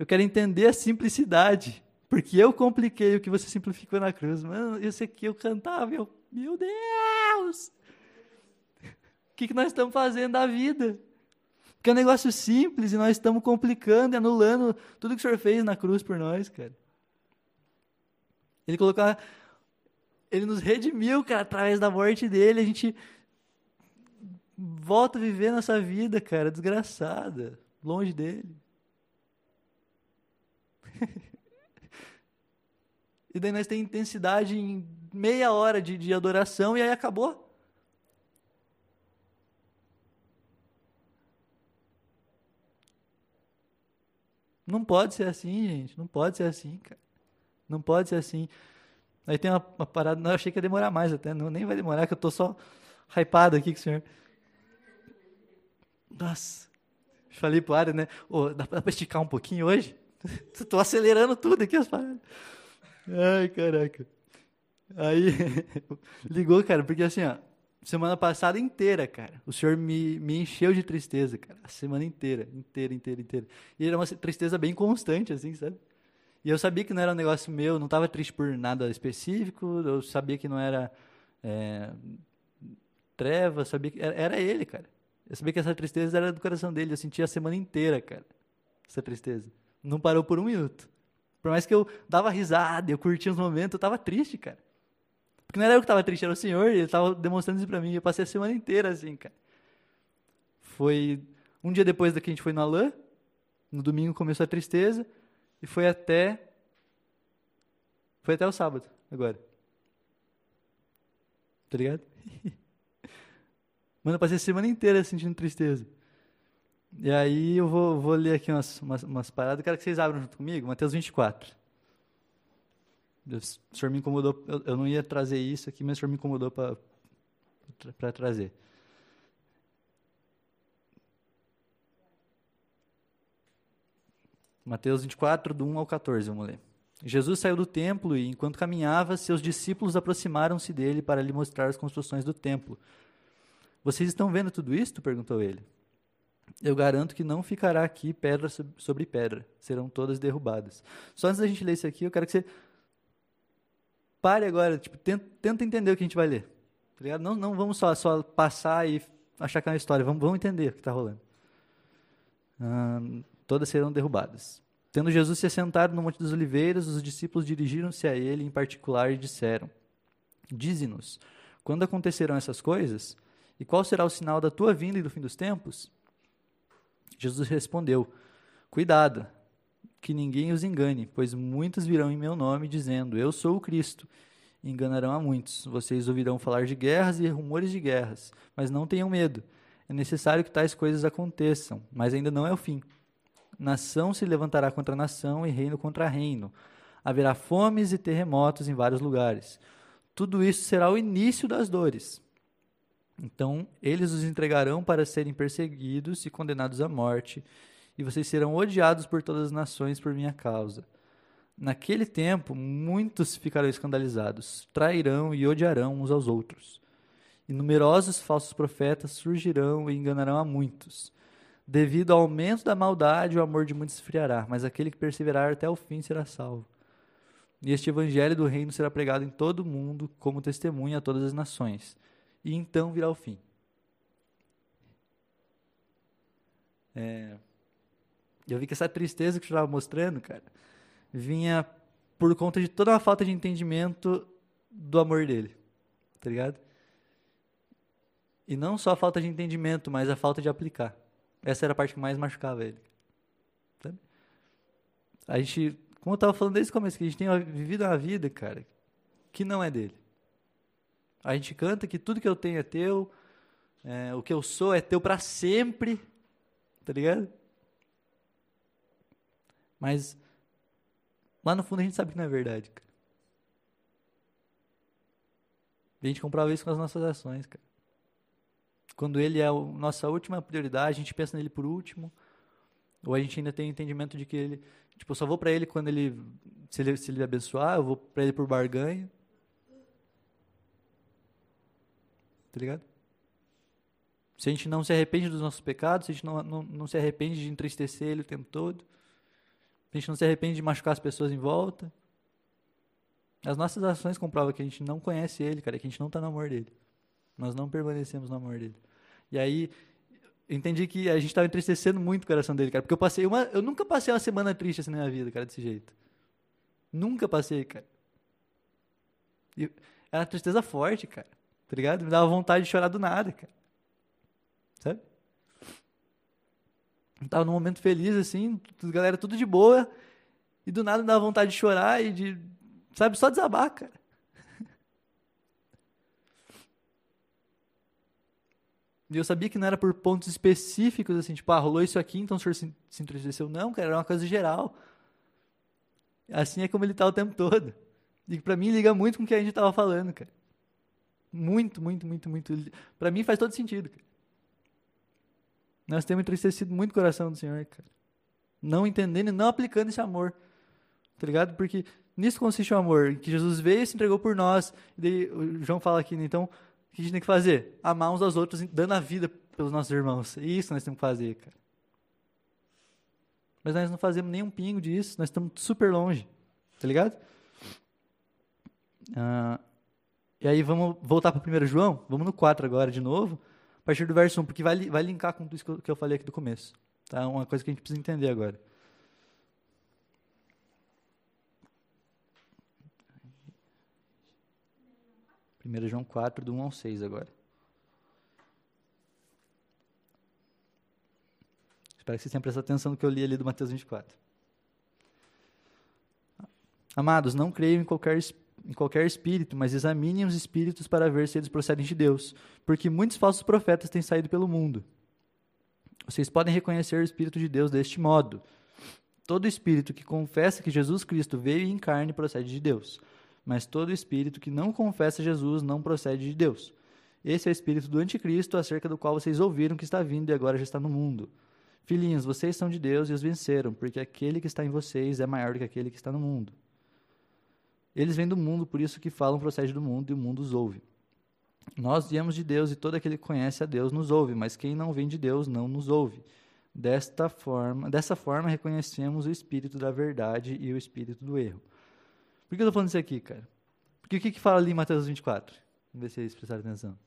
Eu quero entender a simplicidade. Porque eu compliquei o que você simplificou na cruz. Mano, eu sei que eu cantava, eu, meu Deus! O que, que nós estamos fazendo da vida? Porque é um negócio simples e nós estamos complicando e anulando tudo que o Senhor fez na cruz por nós, cara. Ele colocou. Ele nos redimiu, cara, através da morte dele. A gente volta a viver nossa vida, cara, desgraçada, longe dele. e daí nós temos intensidade em meia hora de, de adoração e aí acabou. Não pode ser assim, gente. Não pode ser assim, cara. Não pode ser assim. Aí tem uma, uma parada, não, eu achei que ia demorar mais até, não, nem vai demorar, que eu tô só hypado aqui com o senhor. Nossa, falei pro Área, né? Oh, dá pra esticar um pouquinho hoje? Tô acelerando tudo aqui as paradas. Ai, caraca. Aí, ligou, cara, porque assim, ó, semana passada inteira, cara, o senhor me, me encheu de tristeza, cara, a semana inteira, inteira, inteira, inteira. E era uma tristeza bem constante, assim, sabe? E eu sabia que não era um negócio meu, não estava triste por nada específico, eu sabia que não era é, treva, sabia que era, era, ele, cara. Eu sabia que essa tristeza era do coração dele, eu sentia a semana inteira, cara, essa tristeza. Não parou por um minuto. Por mais que eu dava risada, eu curtia os momentos, eu estava triste, cara. Porque não era eu que estava triste, era o Senhor, e ele estava demonstrando isso para mim. Eu passei a semana inteira assim, cara. Foi um dia depois da que a gente foi no Alain, no domingo começou a tristeza, e foi até. Foi até o sábado, agora. Tá ligado? Mano, eu passei a semana inteira sentindo tristeza. E aí eu vou, vou ler aqui umas, umas, umas paradas. Eu quero que vocês abram junto comigo. Mateus 24. O senhor me incomodou. Eu, eu não ia trazer isso aqui, mas o senhor me incomodou para trazer. Mateus 24, do 1 ao 14, vamos ler. Jesus saiu do templo e, enquanto caminhava, seus discípulos aproximaram-se dele para lhe mostrar as construções do templo. Vocês estão vendo tudo isto? perguntou ele. Eu garanto que não ficará aqui pedra sobre pedra, serão todas derrubadas. Só antes da gente ler isso aqui, eu quero que você pare agora, tipo, tenta, tenta entender o que a gente vai ler. Tá não, não vamos só, só passar e achar que é uma história, vamos, vamos entender o que está rolando. Hum, todas serão derrubadas. Tendo Jesus se assentado no Monte das Oliveiras, os discípulos dirigiram-se a ele em particular e disseram: Dize-nos, quando acontecerão essas coisas? E qual será o sinal da tua vinda e do fim dos tempos? Jesus respondeu: Cuidado, que ninguém os engane, pois muitos virão em meu nome dizendo: Eu sou o Cristo. Enganarão a muitos. Vocês ouvirão falar de guerras e rumores de guerras, mas não tenham medo. É necessário que tais coisas aconteçam, mas ainda não é o fim nação se levantará contra nação e reino contra reino. Haverá fomes e terremotos em vários lugares. Tudo isso será o início das dores. Então eles os entregarão para serem perseguidos e condenados à morte, e vocês serão odiados por todas as nações por minha causa. Naquele tempo, muitos ficarão escandalizados, trairão e odiarão uns aos outros. E numerosos falsos profetas surgirão e enganarão a muitos. Devido ao aumento da maldade, o amor de muitos esfriará, mas aquele que perseverar até o fim será salvo. E este evangelho do reino será pregado em todo o mundo como testemunha a todas as nações. E então virá o fim. É, eu vi que essa tristeza que eu estava mostrando, cara, vinha por conta de toda a falta de entendimento do amor dele. Tá ligado? E não só a falta de entendimento, mas a falta de aplicar. Essa era a parte que mais machucava ele. A gente, como eu estava falando desde o começo, que a gente tem vivido uma vida, cara, que não é dele. A gente canta que tudo que eu tenho é teu, é, o que eu sou é teu para sempre, tá ligado? Mas lá no fundo a gente sabe que não é verdade, cara. a gente comprova isso com as nossas ações, cara. Quando ele é a nossa última prioridade, a gente pensa nele por último. Ou a gente ainda tem o entendimento de que ele, tipo, eu só vou para ele quando ele se, ele, se ele abençoar, eu vou para ele por barganha. Tá ligado? Se a gente não se arrepende dos nossos pecados, se a gente não, não, não se arrepende de entristecer ele o tempo todo, se a gente não se arrepende de machucar as pessoas em volta, as nossas ações comprovam que a gente não conhece ele, cara, que a gente não está no amor dele. Nós não permanecemos no amor dele. E aí, entendi que a gente estava entristecendo muito o coração dele, cara. Porque eu passei uma. Eu nunca passei uma semana triste assim na minha vida, cara, desse jeito. Nunca passei, cara. E era uma tristeza forte, cara. Tá ligado? Me dava vontade de chorar do nada, cara. Sabe? Eu tava num momento feliz, assim, galera tudo de boa. E do nada me dava vontade de chorar e de. Sabe? Só desabar, cara. E eu sabia que não era por pontos específicos, assim, tipo, ah, rolou isso aqui, então o senhor se, se entristeceu. Não, cara, era uma coisa geral. Assim é como ele está o tempo todo. E para mim liga muito com o que a gente estava falando, cara. Muito, muito, muito, muito. Para mim faz todo sentido, cara. Nós temos entristecido muito o coração do Senhor, cara. Não entendendo e não aplicando esse amor. Tá ligado? Porque nisso consiste o amor, que Jesus veio e se entregou por nós. E daí o João fala aqui, né? então, o que a gente tem que fazer? Amar uns aos outros, dando a vida pelos nossos irmãos. É isso nós temos que fazer, cara. Mas nós não fazemos nem um pingo disso, nós estamos super longe. Tá ligado? Ah, e aí vamos voltar para 1 João? Vamos no 4 agora de novo, a partir do verso 1, porque vai, vai linkar com tudo isso que eu falei aqui do começo. Tá? Uma coisa que a gente precisa entender agora. 1 João 4, do 1 ao 6 agora. Espero que vocês tenham prestado atenção no que eu li ali do Mateus 24. Amados, não creiam em qualquer, em qualquer espírito, mas examinem os espíritos para ver se eles procedem de Deus, porque muitos falsos profetas têm saído pelo mundo. Vocês podem reconhecer o Espírito de Deus deste modo. Todo espírito que confessa que Jesus Cristo veio em carne procede de Deus mas todo espírito que não confessa Jesus não procede de Deus. Esse é o espírito do anticristo, acerca do qual vocês ouviram que está vindo e agora já está no mundo. Filhinhos, vocês são de Deus e os venceram, porque aquele que está em vocês é maior do que aquele que está no mundo. Eles vêm do mundo, por isso que falam procede do mundo e o mundo os ouve. Nós viemos de Deus e todo aquele que conhece a Deus nos ouve, mas quem não vem de Deus não nos ouve. Desta forma, dessa forma reconhecemos o espírito da verdade e o espírito do erro. Por que eu estou falando isso aqui, cara? Porque o que, que fala ali em Mateus 24? Vamos ver se eles prestaram atenção.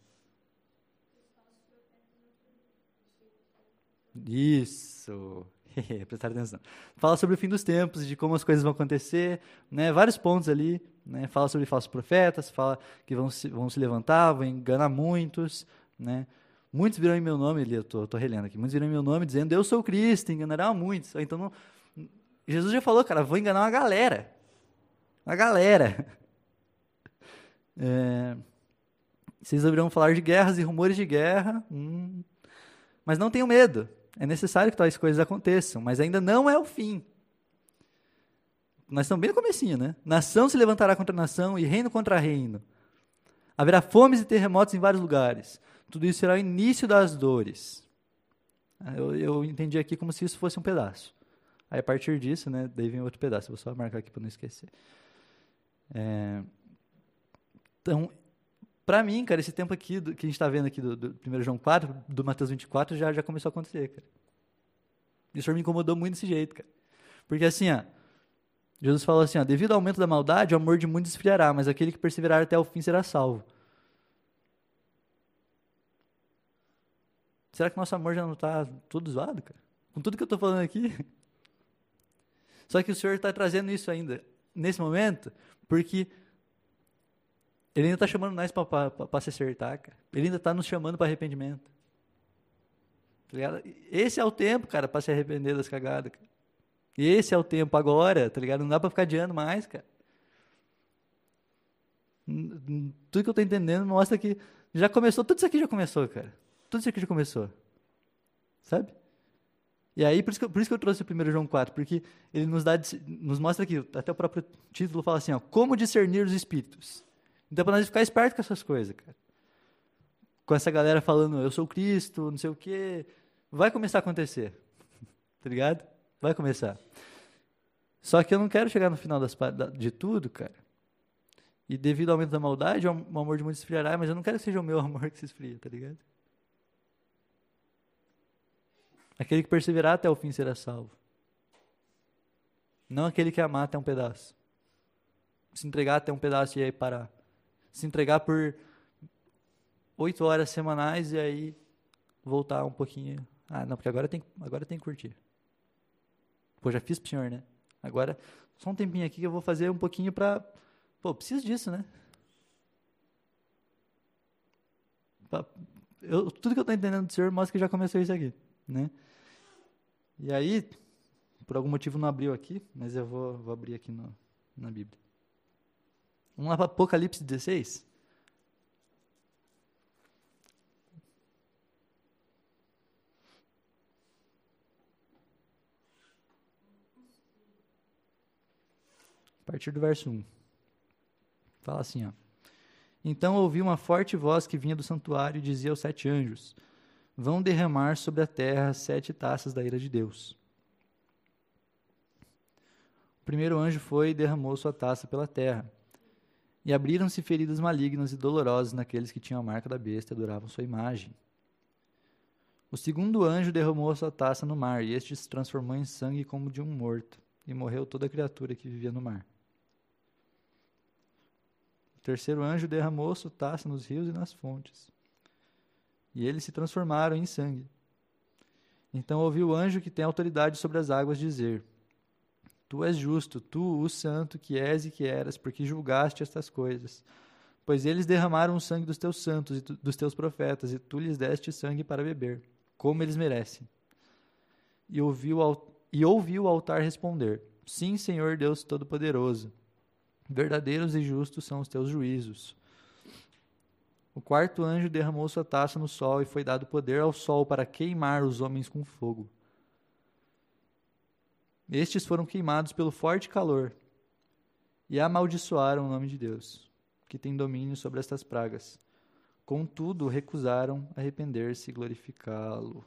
Isso. Prestaram atenção. Fala sobre o fim dos tempos, de como as coisas vão acontecer, né? vários pontos ali. Né? Fala sobre falsos profetas, fala que vão se, vão se levantar, vão enganar muitos. Né? Muitos virão em meu nome, eu estou relendo aqui, muitos virão em meu nome dizendo, eu sou Cristo, enganarão muitos. Então, não, Jesus já falou, cara, vou enganar uma galera a galera. É, vocês ouvirão falar de guerras e rumores de guerra, hum, mas não tenham medo. É necessário que tais coisas aconteçam, mas ainda não é o fim. Nós estamos bem no comecinho, né? Nação se levantará contra nação e reino contra reino. Haverá fomes e terremotos em vários lugares. Tudo isso será o início das dores. Eu, eu entendi aqui como se isso fosse um pedaço. Aí a partir disso, né, daí vem outro pedaço. Vou só marcar aqui para não esquecer. É, então, para mim, cara, esse tempo aqui do, que a gente está vendo aqui do, do 1 João 4, do Mateus 24, já, já começou a acontecer, cara. Isso me incomodou muito desse jeito, cara. Porque assim, ó, Jesus falou assim, ó, devido ao aumento da maldade, o amor de muitos esfriará, mas aquele que perseverar até o fim será salvo. Será que nosso amor já não está todo zoado, cara? Com tudo que eu estou falando aqui. Só que o Senhor está trazendo isso ainda, nesse momento, porque ele ainda está chamando nós para se acertar, cara. Ele ainda está nos chamando para arrependimento. Tá ligado? Esse é o tempo, cara, para se arrepender das cagadas, cara. Esse é o tempo agora, tá ligado? Não dá para ficar adiando mais, cara. Tudo que eu estou entendendo mostra que já começou, tudo isso aqui já começou, cara. Tudo isso aqui já começou. Sabe? E aí, por isso, que, por isso que eu trouxe o 1 João 4, porque ele nos, dá, nos mostra aqui, até o próprio título fala assim, ó, como discernir os espíritos. Então, para nós ficar esperto com essas coisas, cara. Com essa galera falando, eu sou Cristo, não sei o quê, vai começar a acontecer. tá ligado? Vai começar. Só que eu não quero chegar no final das, de tudo, cara. E devido ao aumento da maldade, o amor de muitos esfriará, mas eu não quero que seja o meu amor que se esfria, tá ligado? Aquele que perseverar até o fim será salvo. Não aquele que amar até um pedaço. Se entregar até um pedaço e aí parar. Se entregar por oito horas semanais e aí voltar um pouquinho. Ah, não, porque agora tem, agora tem que curtir. Pô, já fiz pro senhor, né? Agora, só um tempinho aqui que eu vou fazer um pouquinho pra. Pô, preciso disso, né? Eu, tudo que eu tô entendendo do senhor mostra que já começou isso aqui, né? E aí, por algum motivo não abriu aqui, mas eu vou, vou abrir aqui no, na Bíblia. Para Apocalipse 16. A partir do verso 1. Fala assim, ó. Então ouvi uma forte voz que vinha do santuário e dizia aos sete anjos: Vão derramar sobre a terra sete taças da ira de Deus. O primeiro anjo foi e derramou sua taça pela terra. E abriram-se feridas malignas e dolorosas naqueles que tinham a marca da besta e adoravam sua imagem. O segundo anjo derramou sua taça no mar, e este se transformou em sangue como de um morto, e morreu toda criatura que vivia no mar. O terceiro anjo derramou sua taça nos rios e nas fontes, e eles se transformaram em sangue. Então ouviu o anjo que tem autoridade sobre as águas dizer: Tu és justo, tu, o santo que és e que eras, porque julgaste estas coisas. Pois eles derramaram o sangue dos teus santos e tu, dos teus profetas, e tu lhes deste sangue para beber como eles merecem. E ouviu, e ouviu o altar responder: Sim, Senhor Deus Todo-Poderoso, verdadeiros e justos são os teus juízos. O quarto anjo derramou sua taça no sol e foi dado poder ao sol para queimar os homens com fogo. Estes foram queimados pelo forte calor e amaldiçoaram o nome de Deus, que tem domínio sobre estas pragas. Contudo, recusaram arrepender-se e glorificá-lo.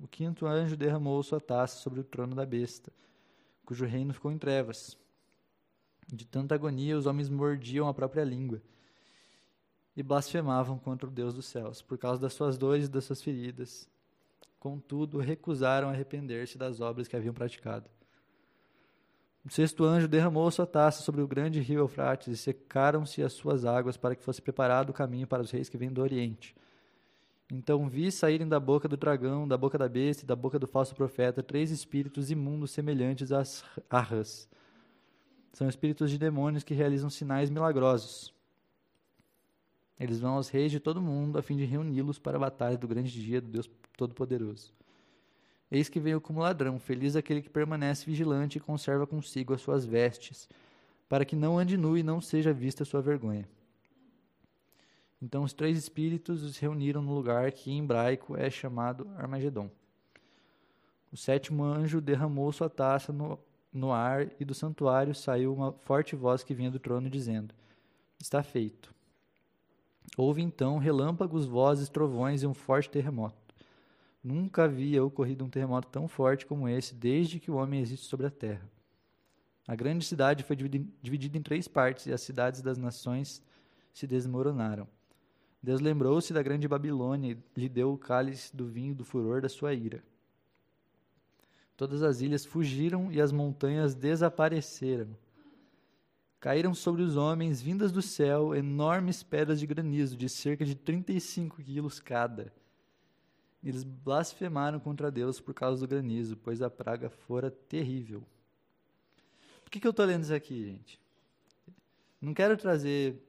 O quinto anjo derramou sua taça sobre o trono da besta, cujo reino ficou em trevas. De tanta agonia, os homens mordiam a própria língua e blasfemavam contra o Deus dos céus, por causa das suas dores e das suas feridas. Contudo, recusaram arrepender-se das obras que haviam praticado. O sexto anjo derramou sua taça sobre o grande rio Eufrates e secaram-se as suas águas para que fosse preparado o caminho para os reis que vêm do Oriente. Então vi saírem da boca do dragão, da boca da besta e da boca do falso profeta três espíritos imundos semelhantes às rãs. São espíritos de demônios que realizam sinais milagrosos. Eles vão aos reis de todo o mundo a fim de reuni-los para a batalha do grande dia do Deus Todo-Poderoso. Eis que veio como ladrão, feliz aquele que permanece vigilante e conserva consigo as suas vestes, para que não ande nu e não seja vista sua vergonha. Então os três espíritos os reuniram no lugar que em hebraico é chamado Armagedon. O sétimo anjo derramou sua taça no, no ar e do santuário saiu uma forte voz que vinha do trono dizendo: Está feito. Houve então relâmpagos, vozes, trovões e um forte terremoto. Nunca havia ocorrido um terremoto tão forte como esse desde que o homem existe sobre a terra. A grande cidade foi dividida em três partes e as cidades das nações se desmoronaram. Deus lembrou-se da grande Babilônia e lhe deu o cálice do vinho do furor da sua ira. Todas as ilhas fugiram e as montanhas desapareceram. Caíram sobre os homens, vindas do céu, enormes pedras de granizo de cerca de 35 quilos cada eles blasfemaram contra Deus por causa do granizo, pois a praga fora terrível. Por que, que eu estou lendo isso aqui, gente? Não quero trazer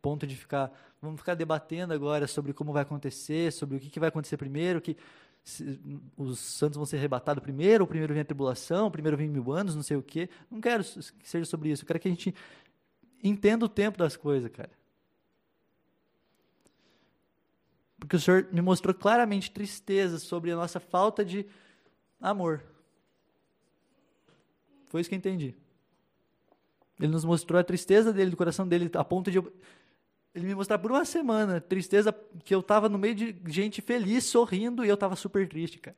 ponto de ficar. Vamos ficar debatendo agora sobre como vai acontecer, sobre o que, que vai acontecer primeiro, que se, os santos vão ser arrebatados primeiro, ou primeiro vem a tribulação, primeiro vem mil anos, não sei o quê. Não quero que seja sobre isso. Eu quero que a gente entenda o tempo das coisas, cara. Porque o Senhor me mostrou claramente tristeza sobre a nossa falta de amor. Foi isso que eu entendi. Ele nos mostrou a tristeza dele, do coração dele, a ponto de eu, ele me mostrar por uma semana tristeza que eu estava no meio de gente feliz, sorrindo, e eu estava super triste, cara.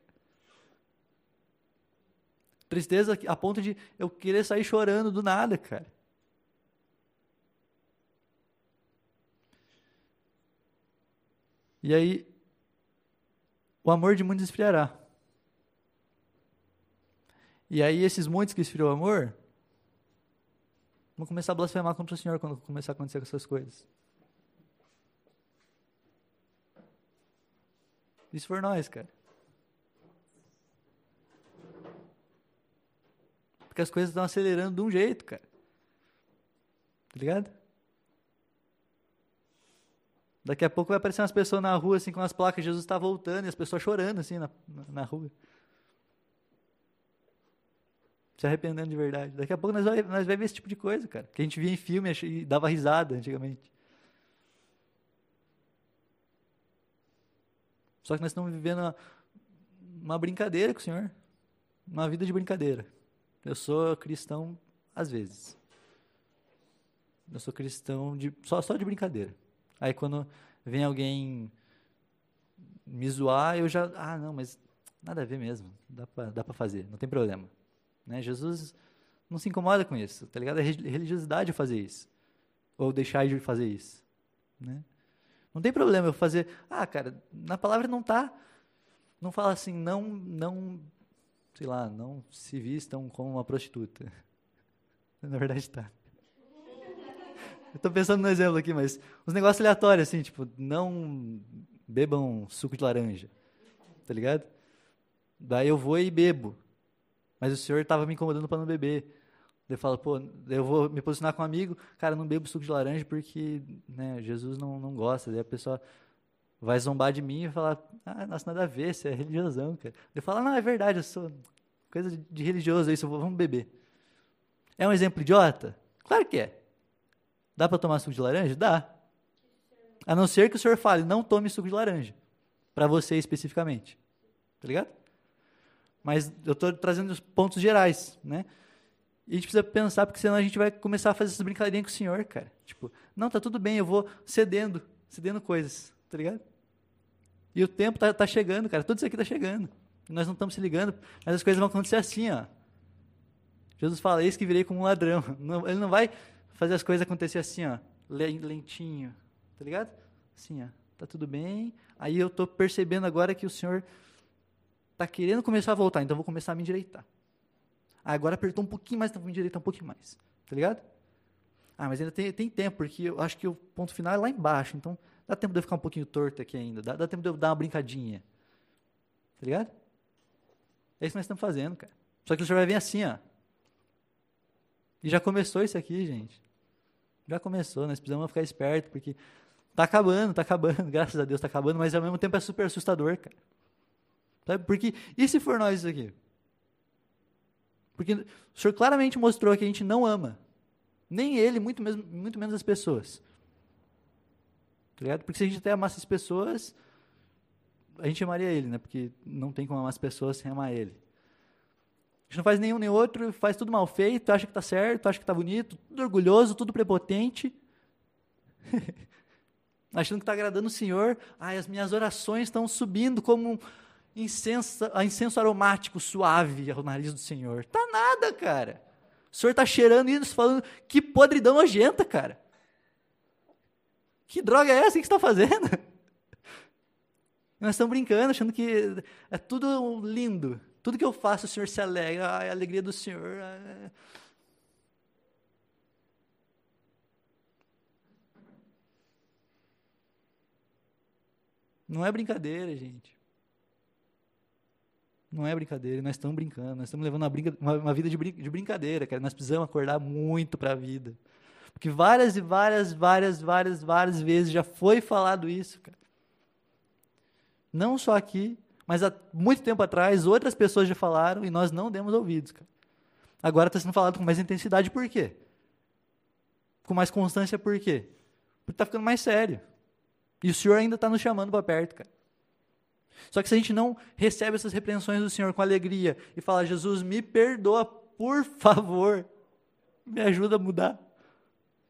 Tristeza a ponto de eu querer sair chorando do nada, cara. E aí, o amor de muitos esfriará. E aí, esses muitos que esfriou o amor, vão começar a blasfemar contra o Senhor quando começar a acontecer com essas coisas. Isso for nós, cara. Porque as coisas estão acelerando de um jeito, cara. Tá ligado? Daqui a pouco vai aparecer umas pessoas na rua, assim, com as placas, Jesus está voltando, e as pessoas chorando, assim, na, na, rua. Se arrependendo de verdade. Daqui a pouco nós vamos nós vai ver esse tipo de coisa, cara. Que a gente via em filme e dava risada antigamente. Só que nós estamos vivendo uma, uma brincadeira com o Senhor. Uma vida de brincadeira. Eu sou cristão às vezes. Eu sou cristão de, só, só de brincadeira. Aí quando vem alguém me zoar, eu já. Ah, não, mas nada a ver mesmo. Dá pra, dá fazer, não tem problema. Né? Jesus não se incomoda com isso, tá ligado? É religiosidade fazer isso. Ou deixar de fazer isso. Né? Não tem problema eu fazer. Ah, cara, na palavra não tá. Não fala assim, não, não, sei lá, não se vistam como uma prostituta. Na verdade tá. Eu tô pensando no exemplo aqui, mas uns negócios aleatórios, assim, tipo, não bebam suco de laranja. Tá ligado? Daí eu vou e bebo. Mas o senhor estava me incomodando para não beber. Eu falo, pô, eu vou me posicionar com um amigo, cara, não bebo suco de laranja porque né, Jesus não, não gosta. Daí a pessoa vai zombar de mim e falar, ah, nossa, nada a ver, você é religiosão, cara. Eu falo, não, é verdade, eu sou coisa de religioso isso, vamos beber. É um exemplo idiota? Claro que é. Dá para tomar suco de laranja? Dá. A não ser que o senhor fale, não tome suco de laranja. Para você especificamente. Tá ligado? Mas eu estou trazendo os pontos gerais, né? E a gente precisa pensar, porque senão a gente vai começar a fazer essas brincadeirinhas com o Senhor, cara. Tipo, não, tá tudo bem, eu vou cedendo, cedendo coisas, tá ligado? E o tempo tá, tá chegando, cara, tudo isso aqui tá chegando. Nós não estamos se ligando, mas as coisas vão acontecer assim, ó. Jesus fala, eis que virei como um ladrão. Não, ele não vai fazer as coisas acontecer assim, ó, lentinho, tá ligado? Assim, ó, tá tudo bem. Aí eu tô percebendo agora que o Senhor tá querendo começar a voltar, então vou começar a me endireitar. Ah, agora apertou um pouquinho mais, então vou me endireitar um pouquinho mais. Tá ligado? Ah, mas ainda tem, tem tempo, porque eu acho que o ponto final é lá embaixo. Então, dá tempo de eu ficar um pouquinho torto aqui ainda. Dá, dá tempo de eu dar uma brincadinha. Tá ligado? É isso que nós estamos fazendo, cara. Só que o senhor vai vir assim, ó. E já começou isso aqui, gente. Já começou, nós precisamos ficar esperto, porque tá acabando, tá acabando, graças a Deus tá acabando, mas ao mesmo tempo é super assustador, cara. Sabe? Porque, e se for nós isso aqui? Porque o Senhor claramente mostrou que a gente não ama. Nem Ele, muito, mesmo, muito menos as pessoas. Tá Porque se a gente até amasse as pessoas, a gente amaria Ele, né? Porque não tem como amar as pessoas sem amar Ele. Gente não faz nenhum nem outro, faz tudo mal feito, acha que está certo, acha que está bonito, tudo orgulhoso, tudo prepotente. Achando que está agradando o Senhor. Ai, as minhas orações estão subindo como incenso, incenso aromático suave ao nariz do Senhor. Tá nada, cara. O Senhor está cheirando isso, falando que podridão nojenta, cara. Que droga é essa? O que você está fazendo? Nós estamos brincando, achando que é tudo lindo. Tudo que eu faço, o Senhor se alegra. Ai, a alegria do Senhor. Não é brincadeira, gente. Não é brincadeira, nós estamos brincando, nós estamos levando uma, brinca, uma, uma vida de, brin de, brincadeira, cara. Nós precisamos acordar muito para a vida. Porque várias e várias, várias, várias, várias vezes já foi falado isso, cara. Não só aqui, mas há muito tempo atrás, outras pessoas já falaram e nós não demos ouvidos, cara. Agora está sendo falado com mais intensidade, por quê? Com mais constância, por quê? Porque está ficando mais sério. E o Senhor ainda está nos chamando para perto, cara. Só que se a gente não recebe essas repreensões do Senhor com alegria e fala, Jesus, me perdoa, por favor, me ajuda a mudar.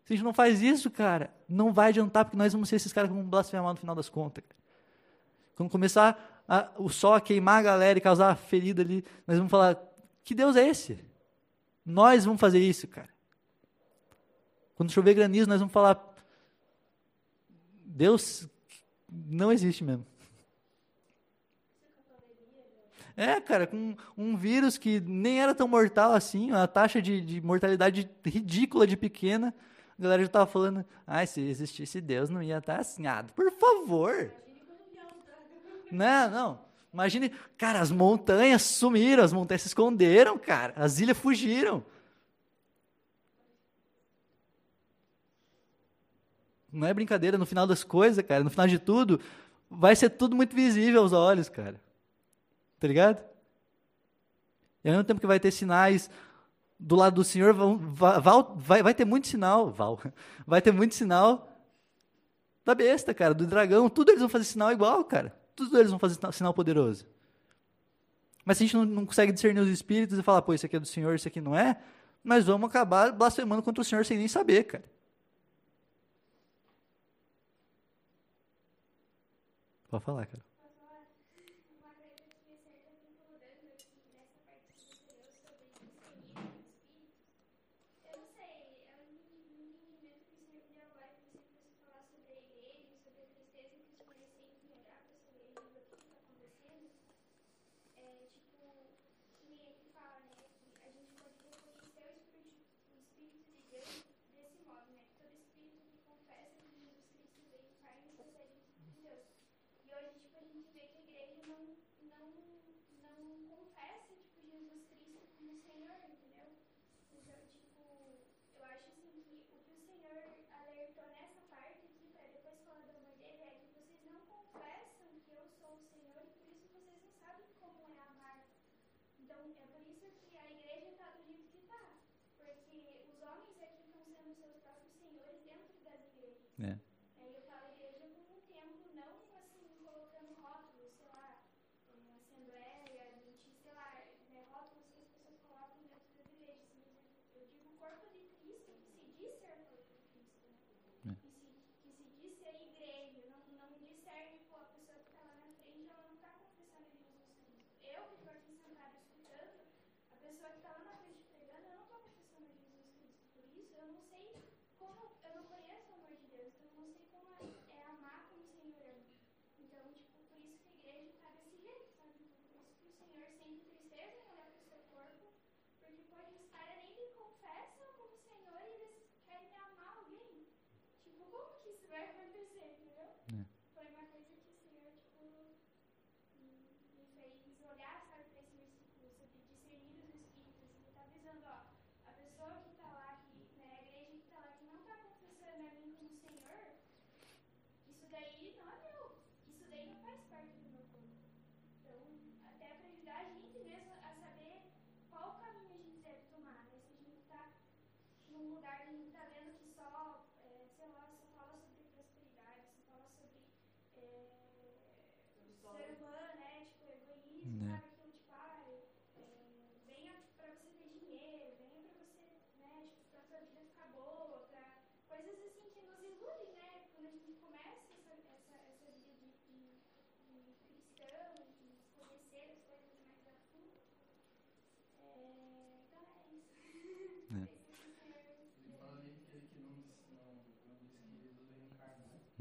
Se a gente não faz isso, cara, não vai adiantar, porque nós vamos ser esses caras que vão blasfemar no final das contas. Cara. Quando começar a, o sol a queimar a galera e causar ferida ali, nós vamos falar: que Deus é esse? Nós vamos fazer isso, cara. Quando chover granizo, nós vamos falar: Deus não existe mesmo. É, cara, com um vírus que nem era tão mortal assim, a taxa de, de mortalidade ridícula de pequena. A galera já estava falando, ah, se existisse Deus não ia estar assim. Ah, por favor. Não, não. Imagine, cara, as montanhas sumiram, as montanhas se esconderam, cara. As ilhas fugiram. Não é brincadeira, no final das coisas, cara, no final de tudo, vai ser tudo muito visível aos olhos, cara. Tá ligado? E ao mesmo tempo que vai ter sinais do lado do Senhor, vai, vai, vai ter muito sinal, Val, vai ter muito sinal da besta, cara, do dragão. Tudo eles vão fazer sinal igual, cara. Tudo eles vão fazer sinal poderoso. Mas se a gente não, não consegue discernir os espíritos e falar, pô, isso aqui é do Senhor, isso aqui não é, Nós vamos acabar blasfemando contra o Senhor sem nem saber, cara. Pode falar, cara.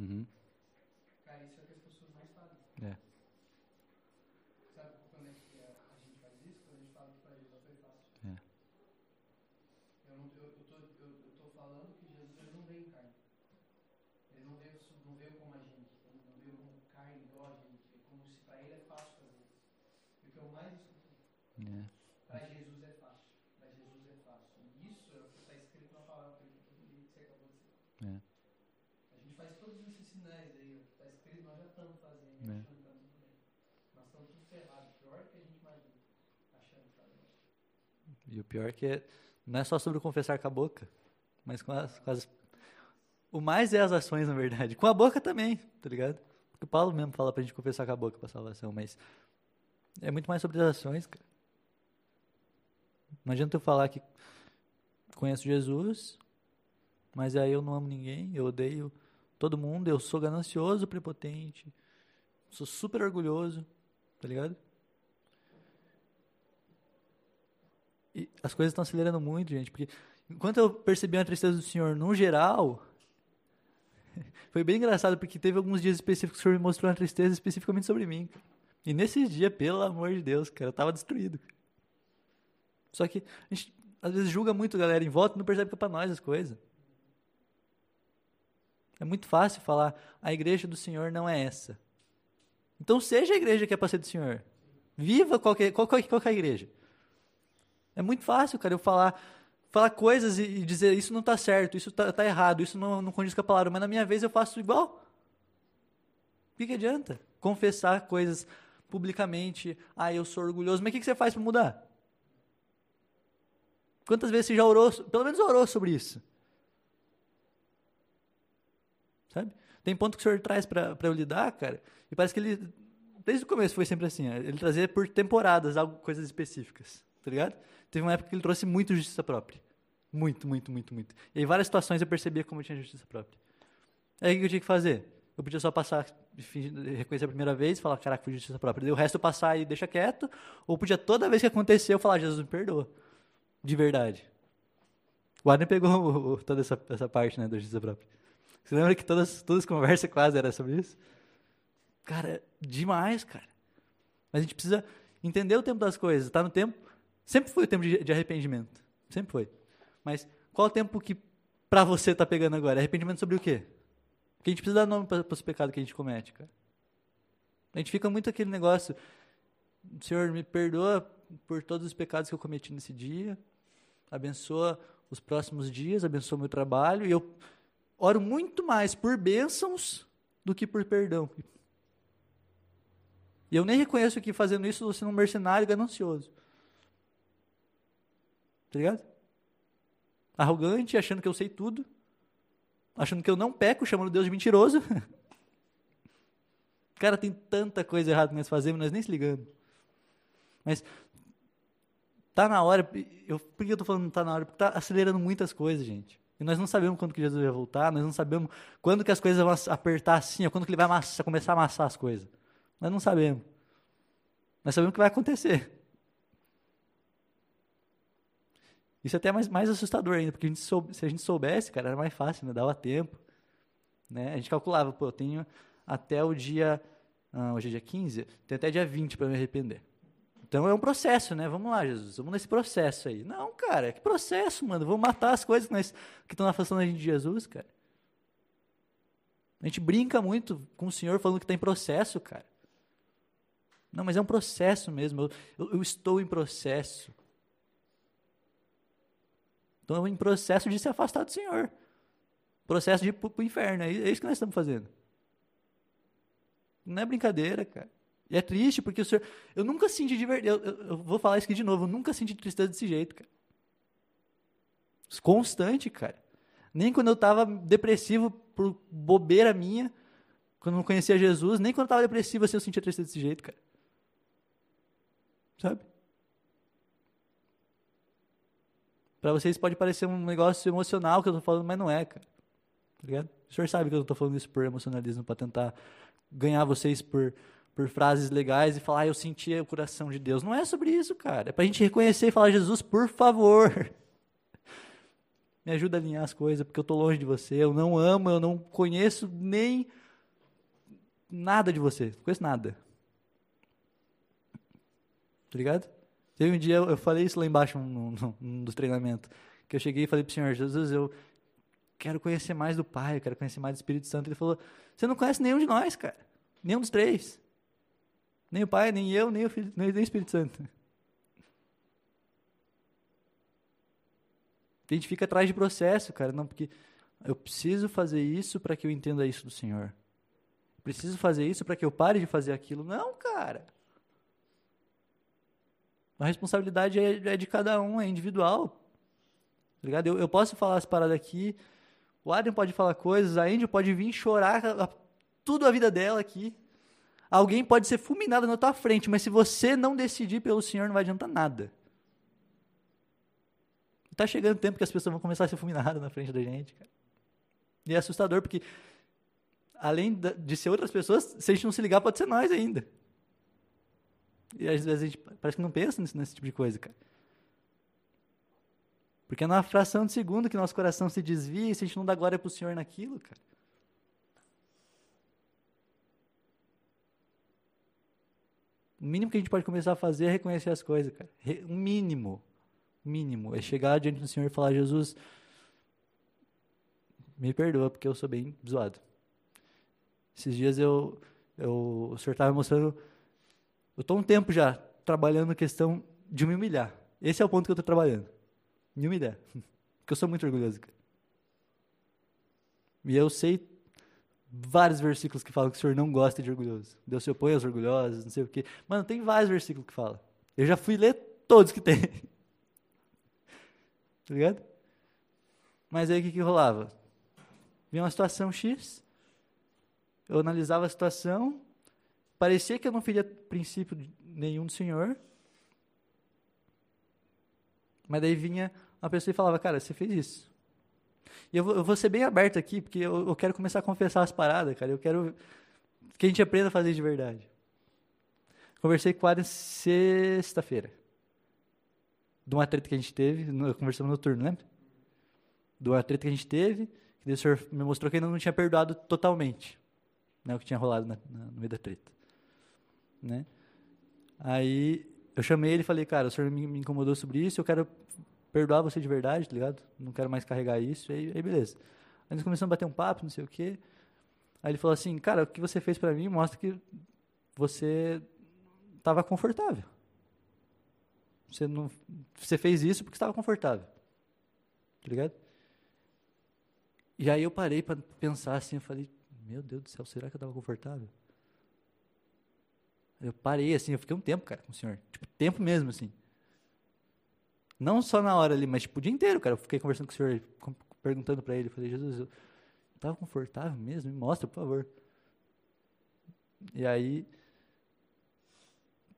Uhum. Cara, isso é o que as pessoas mais fazem. É. Sabe quando é que a, gente faz isso? Quando a gente fala que para Jesus foi fácil. É. Eu, não, eu, eu, tô, eu, eu tô falando que Jesus não veio em carne. Ele não veio, não veio como a gente. Ele não veio como carne igual a gente. É como se para ele é fácil fazer isso. E o que eu mais escuto É. Para Jesus é fácil. Para Jesus é fácil. E isso é o que está escrito na palavra que que você acabou de citar. É. A gente faz todos esses sinais aí, ó, que está escrito, nós já estamos fazendo, É. achando que está tudo bem. Nós estamos tudo ferrado, pior que a gente imagina, achando que está bem. E o pior é que não é só sobre confessar com a boca, mas com as, com as- O mais é as ações, na verdade. Com a boca também, tá ligado? Porque o Paulo mesmo fala pra gente confessar com a boca pra salvação, mas é muito mais sobre as ações, cara. Não adianta eu falar que conheço Jesus, mas aí eu não amo ninguém, eu odeio todo mundo, eu sou ganancioso, prepotente, sou super orgulhoso, tá ligado? As coisas estão acelerando muito, gente, porque enquanto eu percebi a tristeza do Senhor no geral, foi bem engraçado, porque teve alguns dias específicos que o Senhor me mostrou uma tristeza especificamente sobre mim. E nesses dias, pelo amor de Deus, cara, eu tava destruído. Só que a gente às vezes julga muito a galera em volta e não percebe que é pra nós as coisas. É muito fácil falar, a igreja do Senhor não é essa. Então seja a igreja que é pra ser do Senhor. Viva qualquer, qual, qual, qual é a igreja. É muito fácil, cara, eu falar, falar coisas e, dizer isso não está certo, isso está errado, isso não, não condiz com a palavra, mas na minha vez eu faço igual. O que, que adianta? Confessar coisas publicamente, ah, eu sou orgulhoso, mas o que, que você faz para mudar? Quantas vezes você já orou, pelo menos orou sobre isso? Sabe? Tem ponto que o senhor traz para eu lidar, cara, e parece que ele, desde o começo foi sempre assim, ele trazia por temporadas algo, coisas específicas, tá ligado? Teve uma época que ele trouxe muito justiça própria. Muito, muito, muito, muito. E em várias situações eu percebia como eu tinha justiça própria. Aí o que eu tinha que fazer? Eu podia só passar, reconhecer a primeira vez, falar, caraca, foi justiça própria. Daí o resto eu passar e deixa quieto. Ou podia toda vez que aconteceu, eu falar, Jesus me perdoa. De verdade. O Adner pegou toda essa, essa parte, né, da justiça própria. Você lembra que todas, todas as conversas quase eram sobre isso? Cara, demais, cara. Mas a gente precisa entender o tempo das coisas. Tá no tempo. Sempre foi o tempo de, de arrependimento. Sempre foi. Mas qual o tempo que pra você tá pegando agora? Arrependimento sobre o quê? Porque a gente precisa dar nome para os pecados que a gente comete, cara. A gente fica muito aquele negócio. Senhor, me perdoa por todos os pecados que eu cometi nesse dia. Abençoa os próximos dias, abençoa meu trabalho. E eu oro muito mais por bênçãos do que por perdão. E eu nem reconheço que fazendo isso estou sendo um mercenário ganancioso. Tá ligado? Arrogante, achando que eu sei tudo. Achando que eu não peco, chamando Deus de mentiroso. Cara, tem tanta coisa errada que nós fazemos, nós nem se ligando. Mas tá na hora, eu, por que eu tô falando tá na hora? Porque tá acelerando muitas coisas, gente. E nós não sabemos quando que Jesus vai voltar, nós não sabemos quando que as coisas vão apertar assim, ou quando que ele vai amassar, começar a amassar as coisas. Nós não sabemos. Nós sabemos o que vai acontecer. Isso é até mais, mais assustador ainda, porque a soube- se a gente soubesse, cara, era mais fácil, né? dava tempo. Né? A gente calculava, pô, eu tenho até o dia, ah, hoje é dia 15, tenho até dia 20 para me arrepender. Então é um processo, né? Vamos lá, Jesus, vamos nesse processo aí. Não, cara, que processo, mano? Vamos matar as coisas que estão afastando a gente de Jesus, cara. A gente brinca muito com o Senhor falando que está em processo, cara. Não, mas é um processo mesmo. Eu, eu- eu estou em processo. Estou em processo de se afastar do Senhor. Processo de ir para o inferno. É é isso que nós estamos fazendo. Não é brincadeira, cara. E é triste porque o Senhor. Eu nunca senti de verdade. Eu, eu- eu vou falar isso aqui de novo. Eu nunca senti tristeza desse jeito, cara. Constante, cara. Nem quando eu estava depressivo por bobeira minha, quando não conhecia Jesus, nem quando eu estava depressivo assim eu sentia tristeza desse jeito, cara. Sabe? Para vocês pode parecer um negócio emocional que eu tô falando, mas não é, cara. Tá ligado? O senhor sabe que eu tô falando isso por emocionalismo, para tentar ganhar vocês por, por frases legais e falar, ah, eu senti o coração de Deus. Não é sobre isso, cara. É pra gente reconhecer e falar, Jesus, por favor, me ajuda a alinhar as coisas, porque eu tô longe de você, eu não amo, eu não conheço nem nada de você, não conheço nada. Tá ligado? Teve um dia, eu, falei isso lá embaixo num, dos treinamentos, que eu cheguei e falei pro Senhor, Jesus, eu quero conhecer mais do Pai, eu quero conhecer mais do Espírito Santo. Ele falou, você não conhece nenhum de nós, cara. Nenhum dos três. Nem o Pai, nem eu, nem o, Filho, nem o Espírito Santo. A gente fica atrás de processo, cara. Não, porque eu preciso fazer isso para que eu entenda isso do Senhor. Preciso fazer isso para que eu pare de fazer aquilo. Não, cara. A responsabilidade é, é de cada um, é individual. Tá ligado? Eu, eu posso falar as paradas aqui, o Adrian pode falar coisas, a Andy pode vir chorar a- a- tudo a vida dela aqui. Alguém pode ser fulminado na tua frente, mas se você não decidir pelo Senhor, não vai adiantar nada. Tá chegando o tempo que as pessoas vão começar a ser fulminadas na frente da gente, cara. E é assustador, porque além de ser outras pessoas, se a gente não se ligar, pode ser nós ainda. E às vezes a gente parece que não pensa nesse, nesse tipo de coisa, cara. Porque é numa fração de segundo que nosso coração se desvia e se a gente não dá glória pro Senhor naquilo, cara. O mínimo que a gente pode começar a fazer é reconhecer as coisas, cara. Re- O mínimo. O mínimo. É chegar diante do Senhor e falar, Jesus, me perdoa, porque eu sou bem zoado. Esses dias eu, eu o Senhor estava mostrando eu estou um tempo já trabalhando na questão de me humilhar. Esse é o ponto que eu estou trabalhando. Me humilhar. Porque eu sou muito orgulhoso. E eu sei vários versículos que falam que o Senhor não gosta de orgulhoso. Deus se opõe aos orgulhosos, não sei o quê. Mano, tem vários versículos que falam. Eu já fui ler todos que tem. tá ligado? Mas aí o que, que rolava? Vinha uma situação X, eu analisava a situação, parecia que eu não feria princípio nenhum do Senhor, mas daí vinha uma pessoa e falava, cara, você fez isso. E eu vou, eu vou ser bem aberto aqui, porque eu, eu quero começar a confessar as paradas, cara. Eu quero que a gente aprenda a fazer de verdade. Conversei com o Adam sexta-feira. De uma treta que a gente teve, conversamos no turno, lembra? De uma treta que a gente teve, que o senhor me mostrou que ainda não tinha perdoado totalmente. Né, o que tinha rolado na, na, no meio da treta. Né? Aí eu chamei ele e falei, cara, o senhor me, incomodou sobre isso, eu quero perdoar você de verdade, tá ligado? Não quero mais carregar isso, aí, aí beleza. Aí nós começamos a bater um papo, não sei o quê. Aí ele falou assim, cara, o que você fez para mim mostra que você estava confortável. Você não, você fez isso porque estava confortável, tá ligado? E aí eu parei para pensar assim, eu falei, meu Deus do céu, será que eu estava confortável? Eu parei assim, eu fiquei um tempo, cara, com o senhor, tipo tempo mesmo assim. Não só na hora ali, mas tipo, o dia inteiro, cara. Eu fiquei conversando com o senhor, perguntando para ele. falei, Jesus, eu estava confortável mesmo? Me mostra, por favor. E aí,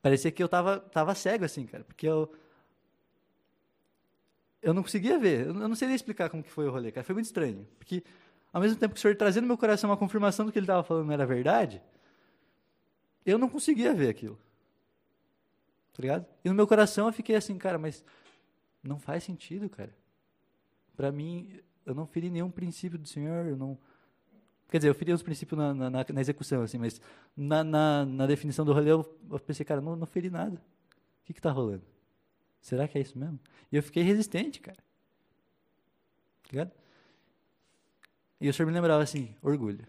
parecia que eu tava, tava cego, assim, cara. Porque eu, eu não conseguia ver. Eu não sei nem explicar como que foi o rolê, cara. Foi muito estranho. Porque, ao mesmo tempo que o senhor trazia no meu coração uma confirmação do que ele estava falando não era verdade, eu não conseguia ver aquilo. Tá ligado? E no meu coração eu fiquei assim, cara, mas não faz sentido, cara. Para mim, eu não feri nenhum princípio do Senhor, eu não... Quer dizer, eu feri os princípios na, na, na, execução, assim, mas na, na, na, definição do rolê eu, eu pensei, cara, não, não feri nada. O que está rolando? Será que é isso mesmo? E eu fiquei resistente, cara. Tá ligado? E o senhor me lembrava assim, orgulho.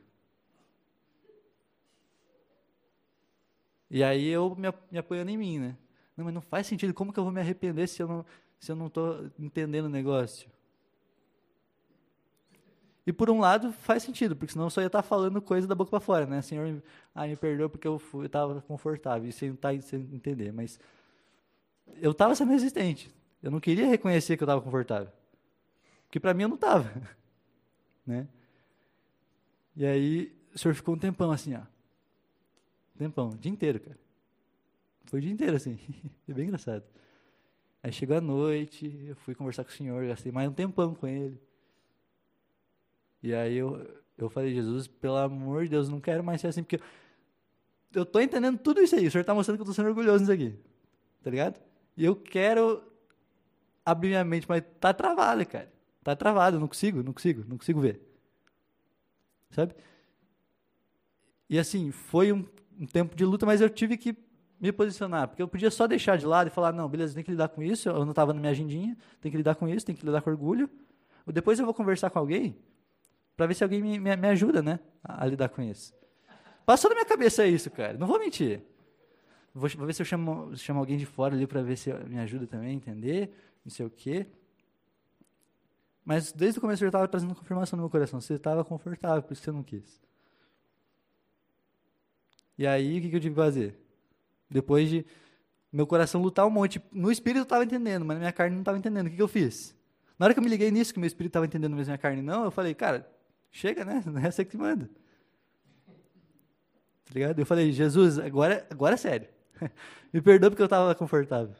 E aí eu me, me apoiando em mim, né? Não, mas não faz sentido. Como que eu vou me arrepender se eu não, se eu não estou entendendo o negócio? E por um lado faz sentido, porque senão eu só ia estar tá falando coisa da boca para fora, né? Senhor, ah, me perdoa porque eu estava confortável, sem, tá, sem entender. Mas eu estava sendo resistente. Eu não queria reconhecer que eu estava confortável. Porque para mim eu não estava. Né? E aí o senhor ficou um tempão assim, ó. Tempão, o dia inteiro, cara. Foi o dia inteiro assim. Foi bem engraçado. Aí chegou a noite, eu fui conversar com o senhor, gastei mais um tempão com ele. E aí eu, eu falei, Jesus, pelo amor de Deus, não quero mais ser assim, porque eu, estou entendendo tudo isso aí. O senhor está mostrando que eu estou sendo orgulhoso nisso aqui. Tá ligado? E eu quero abrir minha mente, mas tá travado, cara. Tá travado, não consigo, não consigo, não consigo ver. Sabe? E assim, foi um, um tempo de luta, mas eu tive que me posicionar, porque eu podia só deixar de lado e falar, não, beleza, tem que lidar com isso, eu não estava na minha agendinha, tem que lidar com isso, tem que lidar com orgulho. Depois eu vou conversar com alguém para ver se alguém me, me, me ajuda, né, a, lidar com isso. Passou na minha cabeça isso, cara, não vou mentir. Vou, vou ver se eu chamo, chamo alguém de fora ali para ver se me ajuda também a entender, não sei o quê. Mas desde o começo eu estava trazendo confirmação no meu coração, você estava confortável, por isso você não quis. E aí, o que, que eu tive que fazer? Depois de meu coração lutar um monte. No espírito eu estava entendendo, mas na minha carne não estava entendendo. O que, que eu fiz? Na hora que eu me liguei nisso, que meu espírito estava entendendo, mas minha carne não, eu falei, cara, chega, né? Não é você que manda. Tá ligado? Eu falei, Jesus, agora, agora é sério. me perdoa porque eu estava confortável.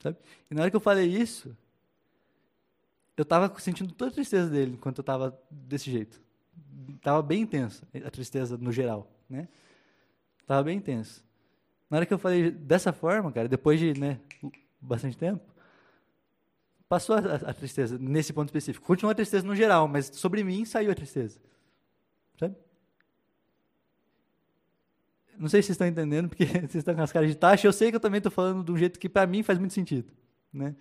Sabe? E na hora que eu falei isso, eu estava sentindo toda a tristeza dele enquanto eu estava desse jeito. Estava bem intensa a tristeza no geral, né? Tava bem intenso. Na hora que eu falei dessa forma, cara, depois de né, bastante tempo, passou a, a, tristeza nesse ponto específico. Continua a tristeza no geral, mas sobre mim saiu a tristeza. Sabe? Não sei se vocês estão entendendo, porque vocês estão com as caras de taxa. Eu sei que eu também estou falando de um jeito que para mim faz muito sentido. Né?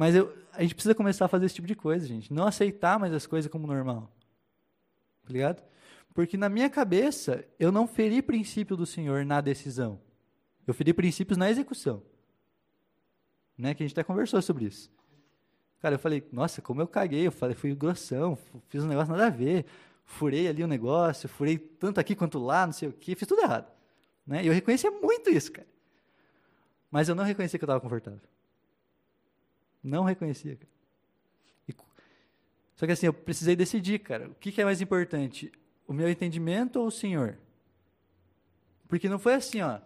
Mas eu, a gente precisa começar a fazer esse tipo de coisa, gente. Não aceitar mais as coisas como normal. Tá ligado? Porque na minha cabeça, eu não feri princípio do Senhor na decisão. Eu feri princípios na execução. Né? Que a gente até conversou sobre isso. Cara, eu falei, nossa, como eu caguei, eu falei, fui grossão, fiz um negócio nada a ver, furei ali o um negócio, furei tanto aqui quanto lá, não sei o quê, fiz tudo errado. Né? E eu reconhecia muito isso, cara. Mas eu não reconhecia que eu estava confortável. Não reconhecia, cara. E, só que assim, eu precisei decidir, cara, o que, que é mais importante? o meu entendimento ou o Senhor? Porque não foi assim, ó.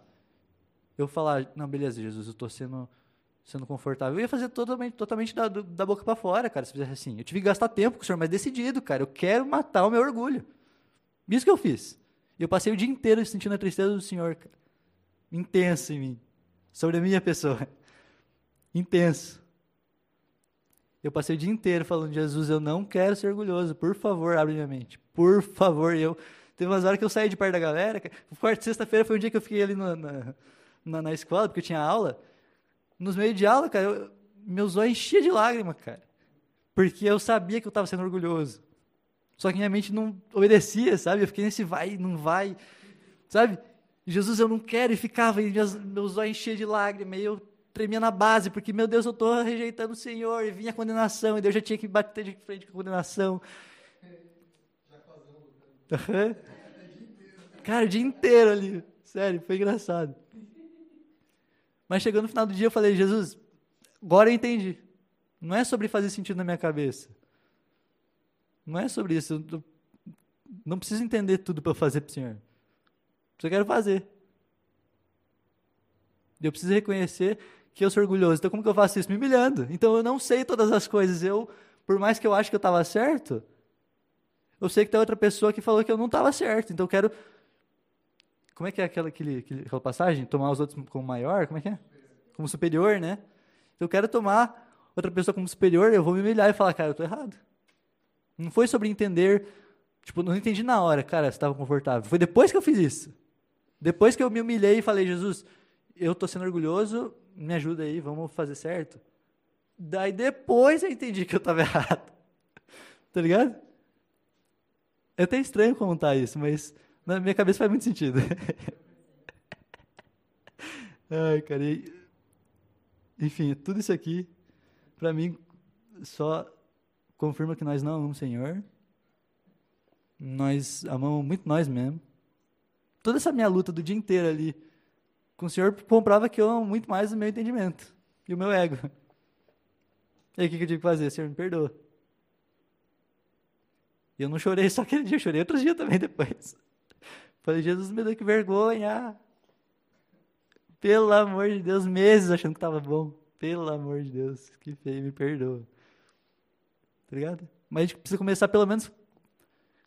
Eu falar, não, beleza, Jesus, eu estou sendo sendo confortável. Eu ia fazer totalmente, totalmente da, da boca para fora, cara, se fizesse assim. Eu tive que gastar tempo com o senhor, mas decidido, cara. Eu quero matar o meu orgulho. Isso que eu fiz. E eu passei o dia inteiro sentindo a tristeza do senhor, cara. Intenso em mim. Sobre a minha pessoa. Intenso. Eu passei o dia inteiro falando, Jesus, eu não quero ser orgulhoso. Por favor, abre minha mente. Por favor. Eu Teve umas horas que eu saí de perto da galera. Quarta sexta-feira foi um dia que eu fiquei ali no- na, na, na escola, porque eu tinha aula. Nos meios de aula, cara, eu, meus olhos enchiam de lágrima, cara. Porque eu sabia que eu estava sendo orgulhoso. Só que minha mente não obedecia, sabe? Eu fiquei nesse vai, não vai, sabe? Jesus, eu não quero, e ficava, e meus, meus olhos enchiam de lágrima, e eu tremia na base, porque, meu Deus, eu estou rejeitando o Senhor, e vinha a condenação, e Deus já tinha que bater de frente com a condenação. Cara, o dia inteiro ali, sério, foi engraçado. Mas chegou no final do dia, eu falei, Jesus, agora eu entendi. Não é sobre fazer sentido na minha cabeça. Não é sobre isso. Eu não preciso entender tudo para eu fazer para o Senhor. Só quero fazer. Eu preciso reconhecer que eu sou orgulhoso. Então, como que eu faço isso? Me humilhando. Então, eu não sei todas as coisas. Eu, por mais que eu ache que eu estava certo, eu sei que tem outra pessoa que falou que eu não estava certo. Então, eu quero. Como é que é aquela, aquele, aquela passagem? Tomar os outros como maior? Como é que é? Como superior, né? Então, eu quero tomar outra pessoa como superior, eu vou me humilhar e falar, cara, eu estou errado. Não foi sobre entender, tipo, não entendi na hora, cara, você estava confortável. Foi depois que eu fiz isso. Depois que eu me humilhei e falei, Jesus, eu estou sendo orgulhoso, me ajuda aí, vamos fazer certo. Daí depois eu entendi que eu estava errado. Tá ligado? É até estranho contar isso, mas na minha cabeça faz muito sentido. Ai, cara. e- Enfim, tudo isso aqui, pra mim, só confirma que nós não amamos o Senhor. Nós amamos muito nós mesmos. Toda essa minha luta do dia inteiro ali com o Senhor comprova que eu amo muito mais o meu entendimento e o meu ego. E aí o que eu tive que fazer? Senhor, me perdoa. E eu não chorei só aquele dia, eu chorei outros dias também depois. Falei, Jesus, me deu que vergonha. Pelo amor de Deus, meses achando que estava bom. Pelo amor de Deus, que feio, me perdoa. Tá ligado? Mas a gente precisa começar pelo menos.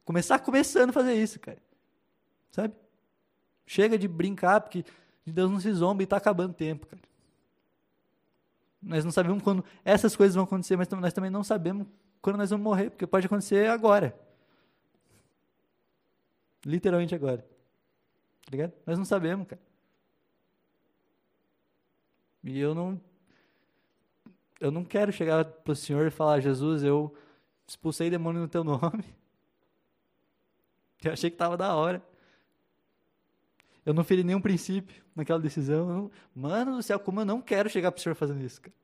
Começar começando a fazer isso, cara. Sabe? Chega de brincar, porque de Deus não se zomba e está acabando o tempo, cara. Nós não sabemos quando essas coisas vão acontecer, mas nós também não sabemos quando nós vamos morrer, porque pode acontecer agora. Literalmente agora. Tá ligado? Nós não sabemos, cara. E eu não eu não quero chegar pro Senhor e falar, Jesus, eu expulsei demônio no teu nome. Eu achei que estava da hora. Eu não feri nenhum princípio naquela decisão. Não- Mano do céu, como eu não quero chegar pro Senhor fazendo isso, cara.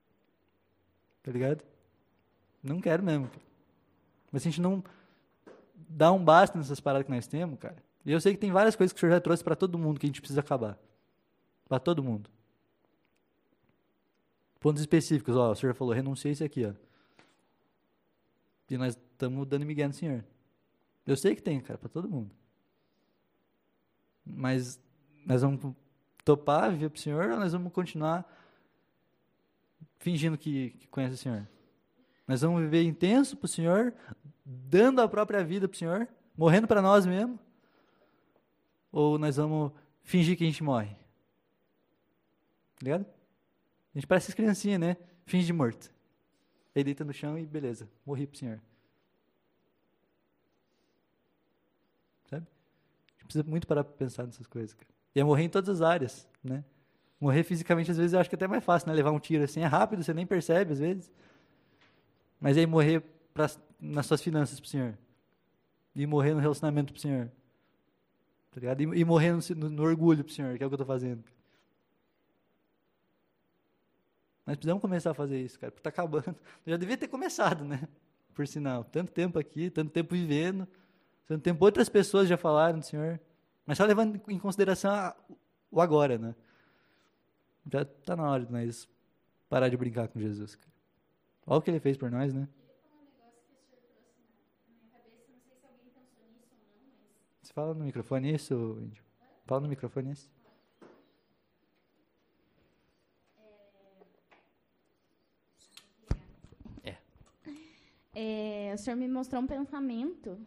Tá ligado? Não quero mesmo, cara. Mas se a gente não dá um basta nessas paradas que nós temos, cara. E eu sei que tem várias coisas que o Senhor já trouxe para todo mundo que a gente precisa acabar. Para todo mundo. Pontos específicos, ó, o Senhor falou, renunciei isso aqui, ó. E nós estamos dando migué no Senhor. Eu sei que tem, cara, para todo mundo. Mas nós vamos topar, viver pro Senhor, ou nós vamos continuar fingindo que, que conhece o Senhor? Nós vamos viver intenso pro Senhor, dando a própria vida pro Senhor, morrendo para nós mesmos? Ou nós vamos fingir que a gente morre? Ligado? A gente parece as criancinhas, né? Finge de morto. Aí deita no chão e beleza, morri pro Senhor. Sabe? A gente precisa muito parar para pensar nessas coisas. Cara. E é morrer em todas as áreas, né? Morrer fisicamente, às vezes, eu acho que é até mais fácil, né? Levar um tiro assim é rápido, você nem percebe, às vezes. Mas aí morrer pra, nas suas finanças pro Senhor. E morrer no relacionamento pro Senhor. Tá ligado? E, e morrer no, no, no orgulho pro Senhor, que é o que eu tô fazendo. Nós precisamos começar a fazer isso, cara, porque tá acabando. Eu já devia ter começado, né? Por sinal. Tanto tempo aqui, tanto tempo vivendo, tanto tempo outras pessoas já falaram do Senhor. Mas só levando em consideração a, o agora, né? Já tá na hora de nós parar de brincar com Jesus, cara. Olha o que ele fez por nós, né? Você fala no microfone isso, Índio? Fala no microfone isso. É. é. o senhor me mostrou um pensamento,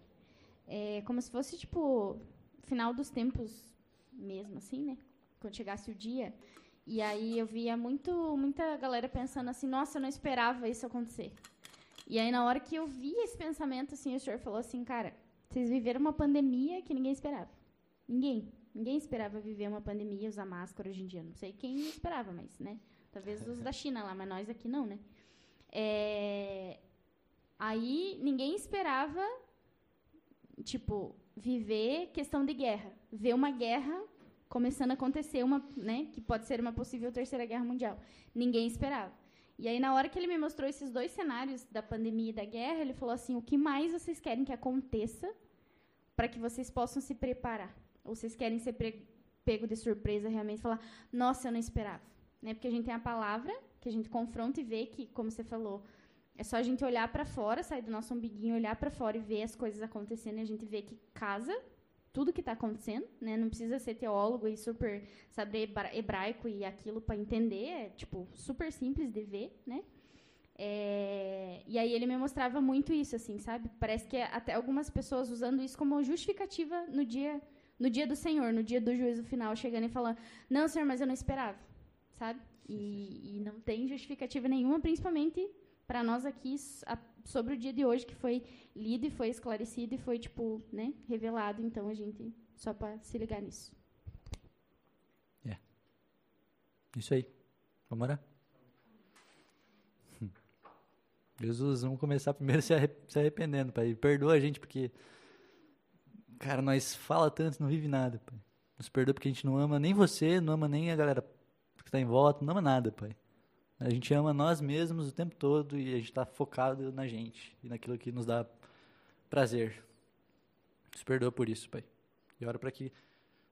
é, como se fosse tipo final dos tempos mesmo, assim, né? Quando chegasse o dia. E aí eu via muito, muita galera pensando assim, nossa, eu não esperava isso acontecer. E aí, na hora que eu vi esse pensamento, assim, o senhor falou assim, cara, vocês viveram uma pandemia que ninguém esperava. Ninguém. Ninguém esperava viver uma pandemia usar máscara hoje em dia. Não sei quem esperava, mas, né? Talvez os da China lá, mas nós aqui não, né? É... Aí, ninguém esperava, tipo, viver questão de guerra. Ver uma guerra começando a acontecer, uma, né? Que pode ser uma possível terceira guerra mundial. Ninguém esperava. E aí, na hora que ele me mostrou esses dois cenários da pandemia e da guerra, ele falou assim: o que mais vocês querem que aconteça para que vocês possam se preparar? Ou vocês querem ser pego de surpresa realmente falar: nossa, eu não esperava? Né? Porque a gente tem a palavra, que a gente confronta e vê que, como você falou, é só a gente olhar para fora, sair do nosso umbiguinho, olhar para fora e ver as coisas acontecendo e a gente vê que casa tudo que está acontecendo, né? Não precisa ser teólogo e super saber hebraico e aquilo para entender, é tipo super simples de ver, né? É, e aí ele me mostrava muito isso, assim, sabe? Parece que até algumas pessoas usando isso como justificativa no dia, no dia do Senhor, no dia do juízo final, chegando e falando: "Não, Senhor, mas eu não esperava", sabe? E, e não tem justificativa nenhuma, principalmente para nós aqui a, sobre o dia de hoje que foi lido e foi esclarecido e foi tipo, né, revelado, então a gente só para se ligar nisso. É. Isso aí. Vamos orar? Hum. Jesus, vamos começar primeiro se, arrependendo, Pai. Perdoa a gente porque cara, nós fala tanto, não vive nada, Pai. Nos perdoa porque a gente não ama nem você, não ama nem a galera que está em volta, não ama nada, Pai. A gente ama nós mesmos o tempo todo e a gente está focado na gente e naquilo que nos dá prazer. Nos perdoa por isso, Pai. E ora para que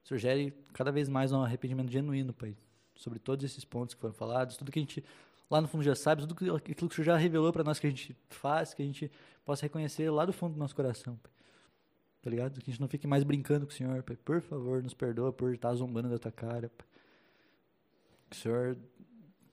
surgere cada vez mais um arrependimento genuíno, Pai, sobre todos esses pontos que foram falados, tudo que a gente lá no fundo já sabe, tudo aquilo que o Senhor já revelou para nós que a gente faz, que a gente possa reconhecer lá do fundo do nosso coração, Pai. Tá ligado? Que a gente não fique mais brincando com o Senhor, Pai. Por favor, nos perdoa por estar zombando da tua cara, Pai. Que o Senhor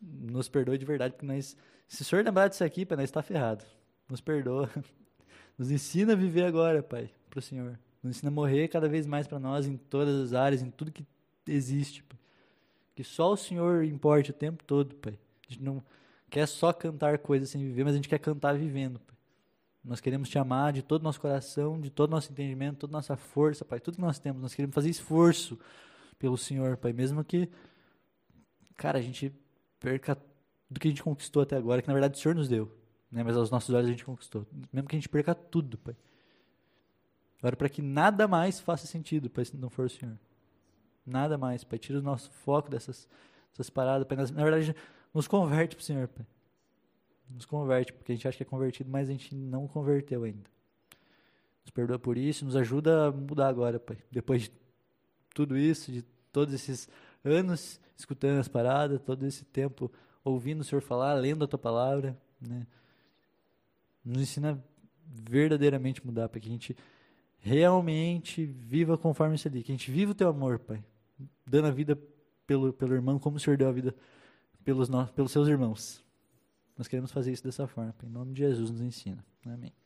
nos perdoe de verdade, porque nós, se o Senhor lembrar disso aqui, Pai, nós está ferrado. Nos perdoa. Nos ensina a viver agora, Pai, para o Senhor. Nos ensina a morrer cada vez mais para nós em todas as áreas, em tudo que existe, Pai. Que só o Senhor importe o tempo todo, Pai. A gente não quer só cantar coisas sem viver, mas a gente quer cantar vivendo, Pai. Nós queremos te amar de todo o nosso coração, de todo o nosso entendimento, toda a nossa força, Pai. Tudo que nós temos, nós queremos fazer esforço pelo Senhor, Pai. Mesmo que, cara, a gente perca do que a gente conquistou até agora, que na verdade o Senhor nos deu, né? mas aos nossos olhos a gente conquistou. Mesmo que a gente perca tudo, Pai. Ora para que nada mais faça sentido, Pai, se não for o Senhor. Nada mais, Pai. Tira o nosso foco dessas, dessas paradas, Pai. Na verdade, nos converte para o Senhor, Pai. Nos converte, porque a gente acha que é convertido, mas a gente não converteu ainda. Nos perdoa por isso, nos ajuda a mudar agora, Pai. Depois de tudo isso, de todos esses anos escutando as paradas, todo esse tempo ouvindo o Senhor falar, lendo a tua palavra, né? Nos ensina verdadeiramente mudar, para que a gente realmente viva conforme isso ali, que a gente viva o teu amor, Pai, dando a vida pelo, pelo irmão como o Senhor deu a vida pelos, pelos seus irmãos. Nós queremos fazer isso dessa forma, Pai. Em nome de Jesus nos ensina. Amém.